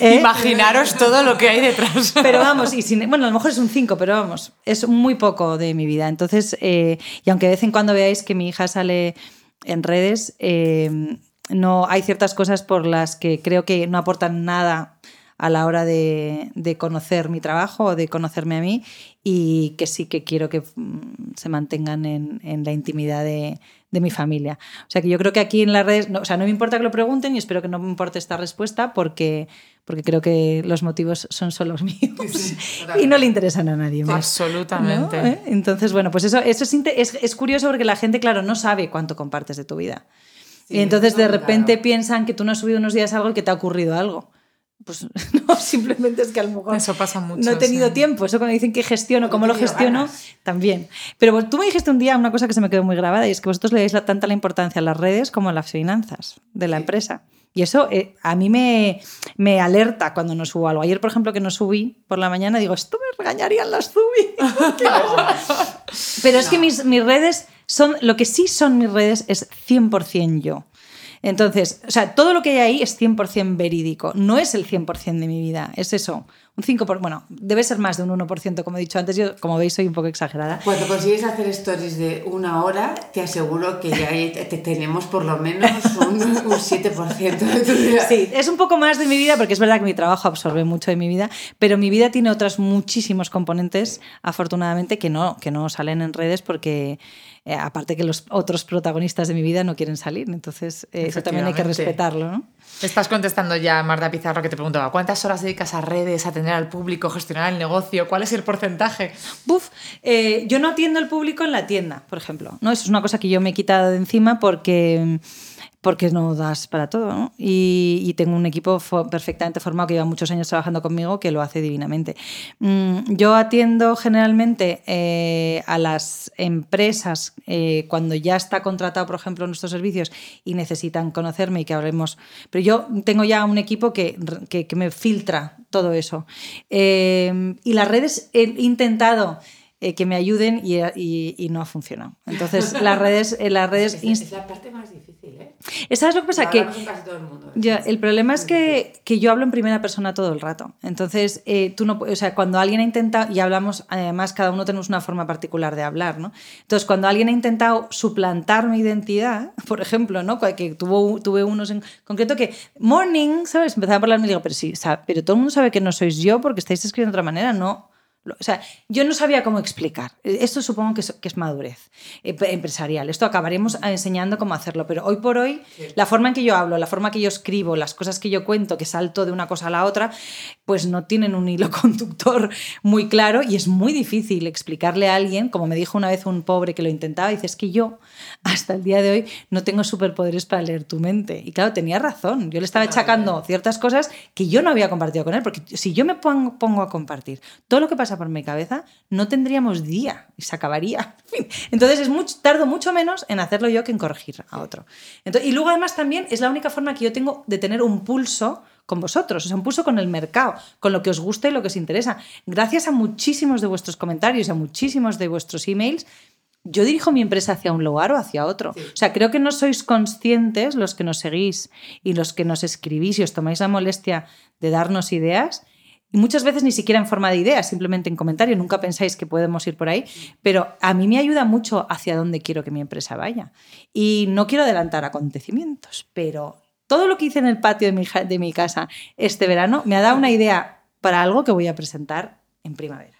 Speaker 3: ¿Eh? Imaginaros todo lo que hay detrás.
Speaker 2: Pero vamos, y bueno, a lo mejor es un 5, pero vamos, es muy poco de mi vida. Entonces, eh, y aunque de vez en cuando veáis que mi hija sale en redes, no hay ciertas cosas por las que creo que no aportan nada a la hora de, conocer mi trabajo o de conocerme a mí y que sí que quiero que mm, se mantengan en, la intimidad de, mi familia. O sea que yo creo que aquí en las redes, no, o sea, no me importa que lo pregunten y espero que no me importe esta respuesta porque, porque creo que los motivos son solo los míos y no le interesan a nadie más.
Speaker 3: Absolutamente.
Speaker 2: ¿Eh? Entonces, bueno, pues eso, eso es, es, curioso porque la gente, claro, no sabe cuánto compartes de tu vida. y entonces de repente piensan que tú no has subido unos días algo y que te ha ocurrido algo pues no, simplemente es que a lo mejor
Speaker 3: Eso pasa mucho,
Speaker 2: no he tenido tiempo. Eso cuando dicen que gestiono, cómo lo gestiono, también. Pero tú me dijiste un día una cosa que se me quedó muy grabada y es que vosotros le dais la, tanta la importancia a las redes como a las finanzas de la empresa. Y eso eh, a mí me, me alerta cuando no subo algo. Ayer, por ejemplo, que no subí por la mañana, digo, esto me regañarían las Zubi. Pero es que mis, mis redes son, lo que sí son mis redes es 100% yo. Entonces, o sea, todo lo que hay ahí es 100% verídico, no es el 100% de mi vida, es eso, un 5%, bueno, debe ser más de un 1%, como he dicho antes, yo como veis soy un poco exagerada.
Speaker 1: Cuando consigues hacer stories de una hora, te aseguro que ya te tenemos por lo menos un, un 7% de tu vida.
Speaker 2: Sí, es un poco más de mi vida porque es verdad que mi trabajo absorbe mucho de mi vida, pero mi vida tiene otros muchísimos componentes, afortunadamente, que no, que no salen en redes porque... Eh, aparte que los otros protagonistas de mi vida no quieren salir, entonces eh, eso también hay que respetarlo. ¿no?
Speaker 3: Estás contestando ya, Marta Pizarro, que te preguntaba, ¿cuántas horas dedicas a redes, a atender al público, gestionar el negocio? ¿Cuál es el porcentaje?
Speaker 2: Buf, eh, yo no atiendo al público en la tienda, por ejemplo. ¿no? Eso es una cosa que yo me he quitado de encima porque porque no das para todo. ¿no? Y, tengo un equipo perfectamente formado que lleva muchos años trabajando conmigo que lo hace divinamente. Mm, yo atiendo generalmente eh, a las empresas eh, cuando ya está contratado, por ejemplo, nuestros servicios y necesitan conocerme y que hablemos. Pero yo tengo ya un equipo que, que, me filtra todo eso. Eh, y las redes he intentado que me ayuden y, y, no ha funcionado. Entonces, las redes... las redes
Speaker 1: es, la parte más difícil.
Speaker 2: ¿Sabes lo que pasa? Que el problema es que, que, yo hablo en primera persona todo el rato. Entonces, eh, tú no, o sea, cuando alguien ha intentado, y hablamos, además, cada uno tenemos una forma particular de hablar, ¿no? Entonces, cuando alguien ha intentado suplantar mi identidad, por ejemplo, ¿no? Que tuvo, tuve unos en concreto que, morning, ¿sabes? Empezaba a hablar y digo, pero sí, pero todo el mundo sabe que no sois yo porque estáis escribiendo de otra manera, no. O sea, yo no sabía cómo explicar. Esto supongo que es, madurez eh, empresarial. Esto acabaremos enseñando cómo hacerlo. Pero hoy por hoy, la forma en que yo hablo, la forma que yo escribo, las cosas que yo cuento, que salto de una cosa a la otra, pues no tienen un hilo conductor muy claro y es muy difícil explicarle a alguien, como me dijo una vez un pobre que lo intentaba, dice, es que yo hasta el día de hoy no tengo superpoderes para leer tu mente. Y claro, tenía razón. Yo le estaba achacando ciertas cosas que yo no había compartido con él, porque si yo me pongo a compartir todo lo que pasa por mi cabeza, no tendríamos día y se acabaría. Entonces es mucho, tardo mucho menos en hacerlo yo que en corregir a otro. Entonces, y luego además también es la única forma que yo tengo de tener un pulso con vosotros, o sea, un pulso con el mercado, con lo que os gusta y lo que os interesa. Gracias a muchísimos de vuestros comentarios, a muchísimos de vuestros emails, yo dirijo mi empresa hacia un lugar o hacia otro. O sea, creo que no sois conscientes los que nos seguís y los que nos escribís y os tomáis la molestia de darnos ideas y muchas veces ni siquiera en forma de ideas, simplemente en comentario, nunca pensáis que podemos ir por ahí, pero a mí me ayuda mucho hacia dónde quiero que mi empresa vaya. Y no quiero adelantar acontecimientos, pero todo lo que hice en el patio de mi, de mi casa este verano me ha dado una idea para algo que voy a presentar en primavera.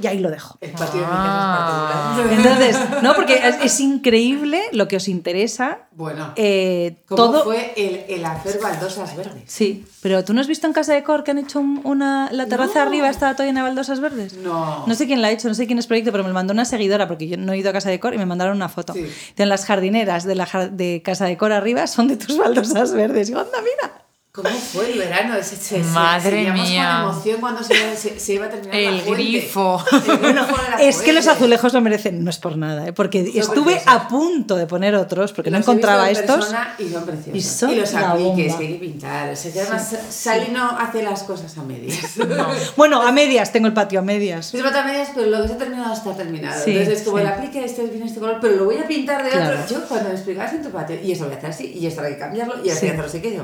Speaker 2: Y ahí lo dejo.
Speaker 1: El patio de mi casa es
Speaker 2: ah. Entonces, no, porque es, increíble lo que os interesa.
Speaker 1: Bueno,
Speaker 2: eh,
Speaker 1: ¿cómo todo... fue el, el, hacer baldosas verdes?
Speaker 2: Sí, pero ¿tú no has visto en Casa de Cor que han hecho una... La terraza arriba está todavía en baldosas verdes?
Speaker 1: No.
Speaker 2: No sé quién la ha hecho, no sé quién es proyecto, pero me lo mandó una seguidora porque yo no he ido a Casa de Cor y me mandaron una foto. Sí. las jardineras de, la, de Casa de Cor arriba son de tus baldosas verdes. Y anda, mira.
Speaker 1: ¿Cómo fue el verano? Ese, ese,
Speaker 3: Madre mía.
Speaker 1: con emoción cuando se, se, iba a terminar
Speaker 3: el
Speaker 1: la
Speaker 3: grifo.
Speaker 2: es que los azulejos lo merecen, no es por nada, ¿eh? porque estuve a punto de poner otros porque no encontraba estos.
Speaker 1: Y son preciosos. Y, son y los apliques que hay que pintar. O sea, que además Sally no hace las cosas a medias.
Speaker 2: bueno, a medias, tengo el patio a medias.
Speaker 1: el patio a medias, pero lo que se ha terminado está terminado. Entonces es como el aplique este viene este color, pero lo voy a pintar de otro. Yo cuando me explicabas en tu patio, y esto lo voy a hacer así, y esto hay que cambiarlo, y así hacerlo así que yo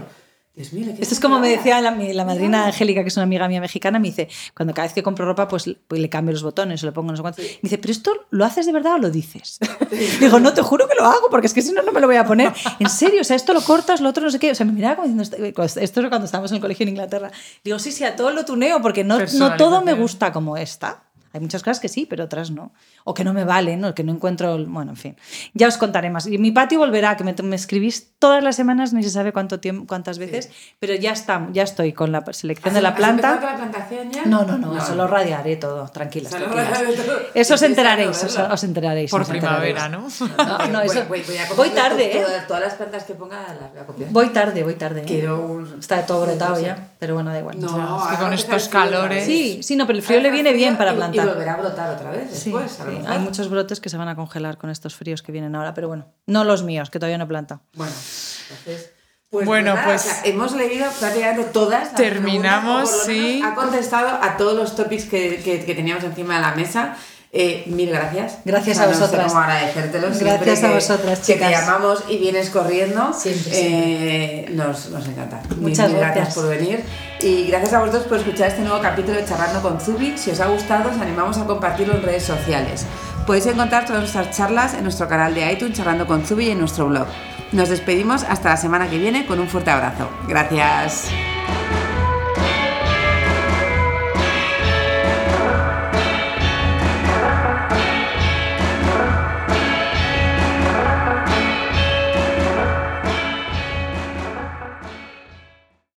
Speaker 2: esto es como me decía la, la, madrina Angélica, que es una amiga mía mexicana, me dice, cuando cada vez que compro ropa, pues, pues le cambio los botones o le pongo no sé cuánto. Me dice, ¿pero esto lo haces de verdad o lo dices? Digo, no, te juro que lo hago, porque es que si no, no me lo voy a poner. En serio, o sea, esto lo cortas, lo otro no sé qué. O sea, me miraba como diciendo, esto es cuando estábamos en el colegio en Inglaterra. Digo, sí, sí, a todo lo tuneo, porque no, no todo me gusta como esta. Hay muchas cosas que sí, pero otras no. O que no me valen, o que no encuentro. Bueno, en fin. Ya os contaré más. Y mi patio volverá, que me, me escribís todas las semanas, ni se sabe cuánto tiempo, cuántas veces, pero ya está, ya estoy con la selección de la planta.
Speaker 1: Con la plantación ya?
Speaker 2: No, no, no, eso lo radiaré todo, tranquilas. tranquilas. Eso os enteraréis, os, enteraréis.
Speaker 3: Por primavera, ¿no?
Speaker 2: No, no, eso. Voy, tarde, ¿eh?
Speaker 1: Todas, las plantas que ponga la,
Speaker 2: la Voy tarde, voy tarde. ¿eh?
Speaker 1: Quiero un...
Speaker 2: Está todo brotado ya, pero bueno, da igual.
Speaker 3: No, es que con estos calores.
Speaker 2: Sí, sí, no, pero el frío le viene bien para plantar
Speaker 1: volverá a brotar otra vez después. Sí,
Speaker 2: Hay muchos brotes que se van a congelar con estos fríos que vienen ahora, pero bueno, no los míos, que todavía no planta.
Speaker 1: Bueno, entonces, Pues
Speaker 3: Bueno,
Speaker 1: nada,
Speaker 3: pues-
Speaker 1: o sea, hemos leído prácticamente todas. las
Speaker 3: Terminamos,
Speaker 1: preguntas, o por lo menos
Speaker 3: sí.
Speaker 1: Ha contestado a todos los topics que, que- que teníamos encima de la mesa. Eh, mil gracias.
Speaker 2: Gracias
Speaker 1: O sea,
Speaker 2: a
Speaker 1: No
Speaker 2: vosotras.
Speaker 1: sé cómo agradecértelo. siempre
Speaker 2: Gracias a vosotras,
Speaker 1: que te
Speaker 2: chicas.
Speaker 1: llamamos y vienes corriendo.
Speaker 2: Siempre,
Speaker 1: eh, nos, nos encanta. Mil,
Speaker 2: Muchas
Speaker 1: mil
Speaker 2: gracias.
Speaker 1: por venir. Y gracias a vosotros por escuchar este nuevo capítulo de Charlando con Zubi. Si os ha gustado, os animamos a compartirlo en redes sociales. Podéis encontrar todas nuestras charlas en nuestro canal de iTunes Charlando con Zubi y en nuestro blog. Nos despedimos hasta la semana que viene con un fuerte abrazo. Gracias.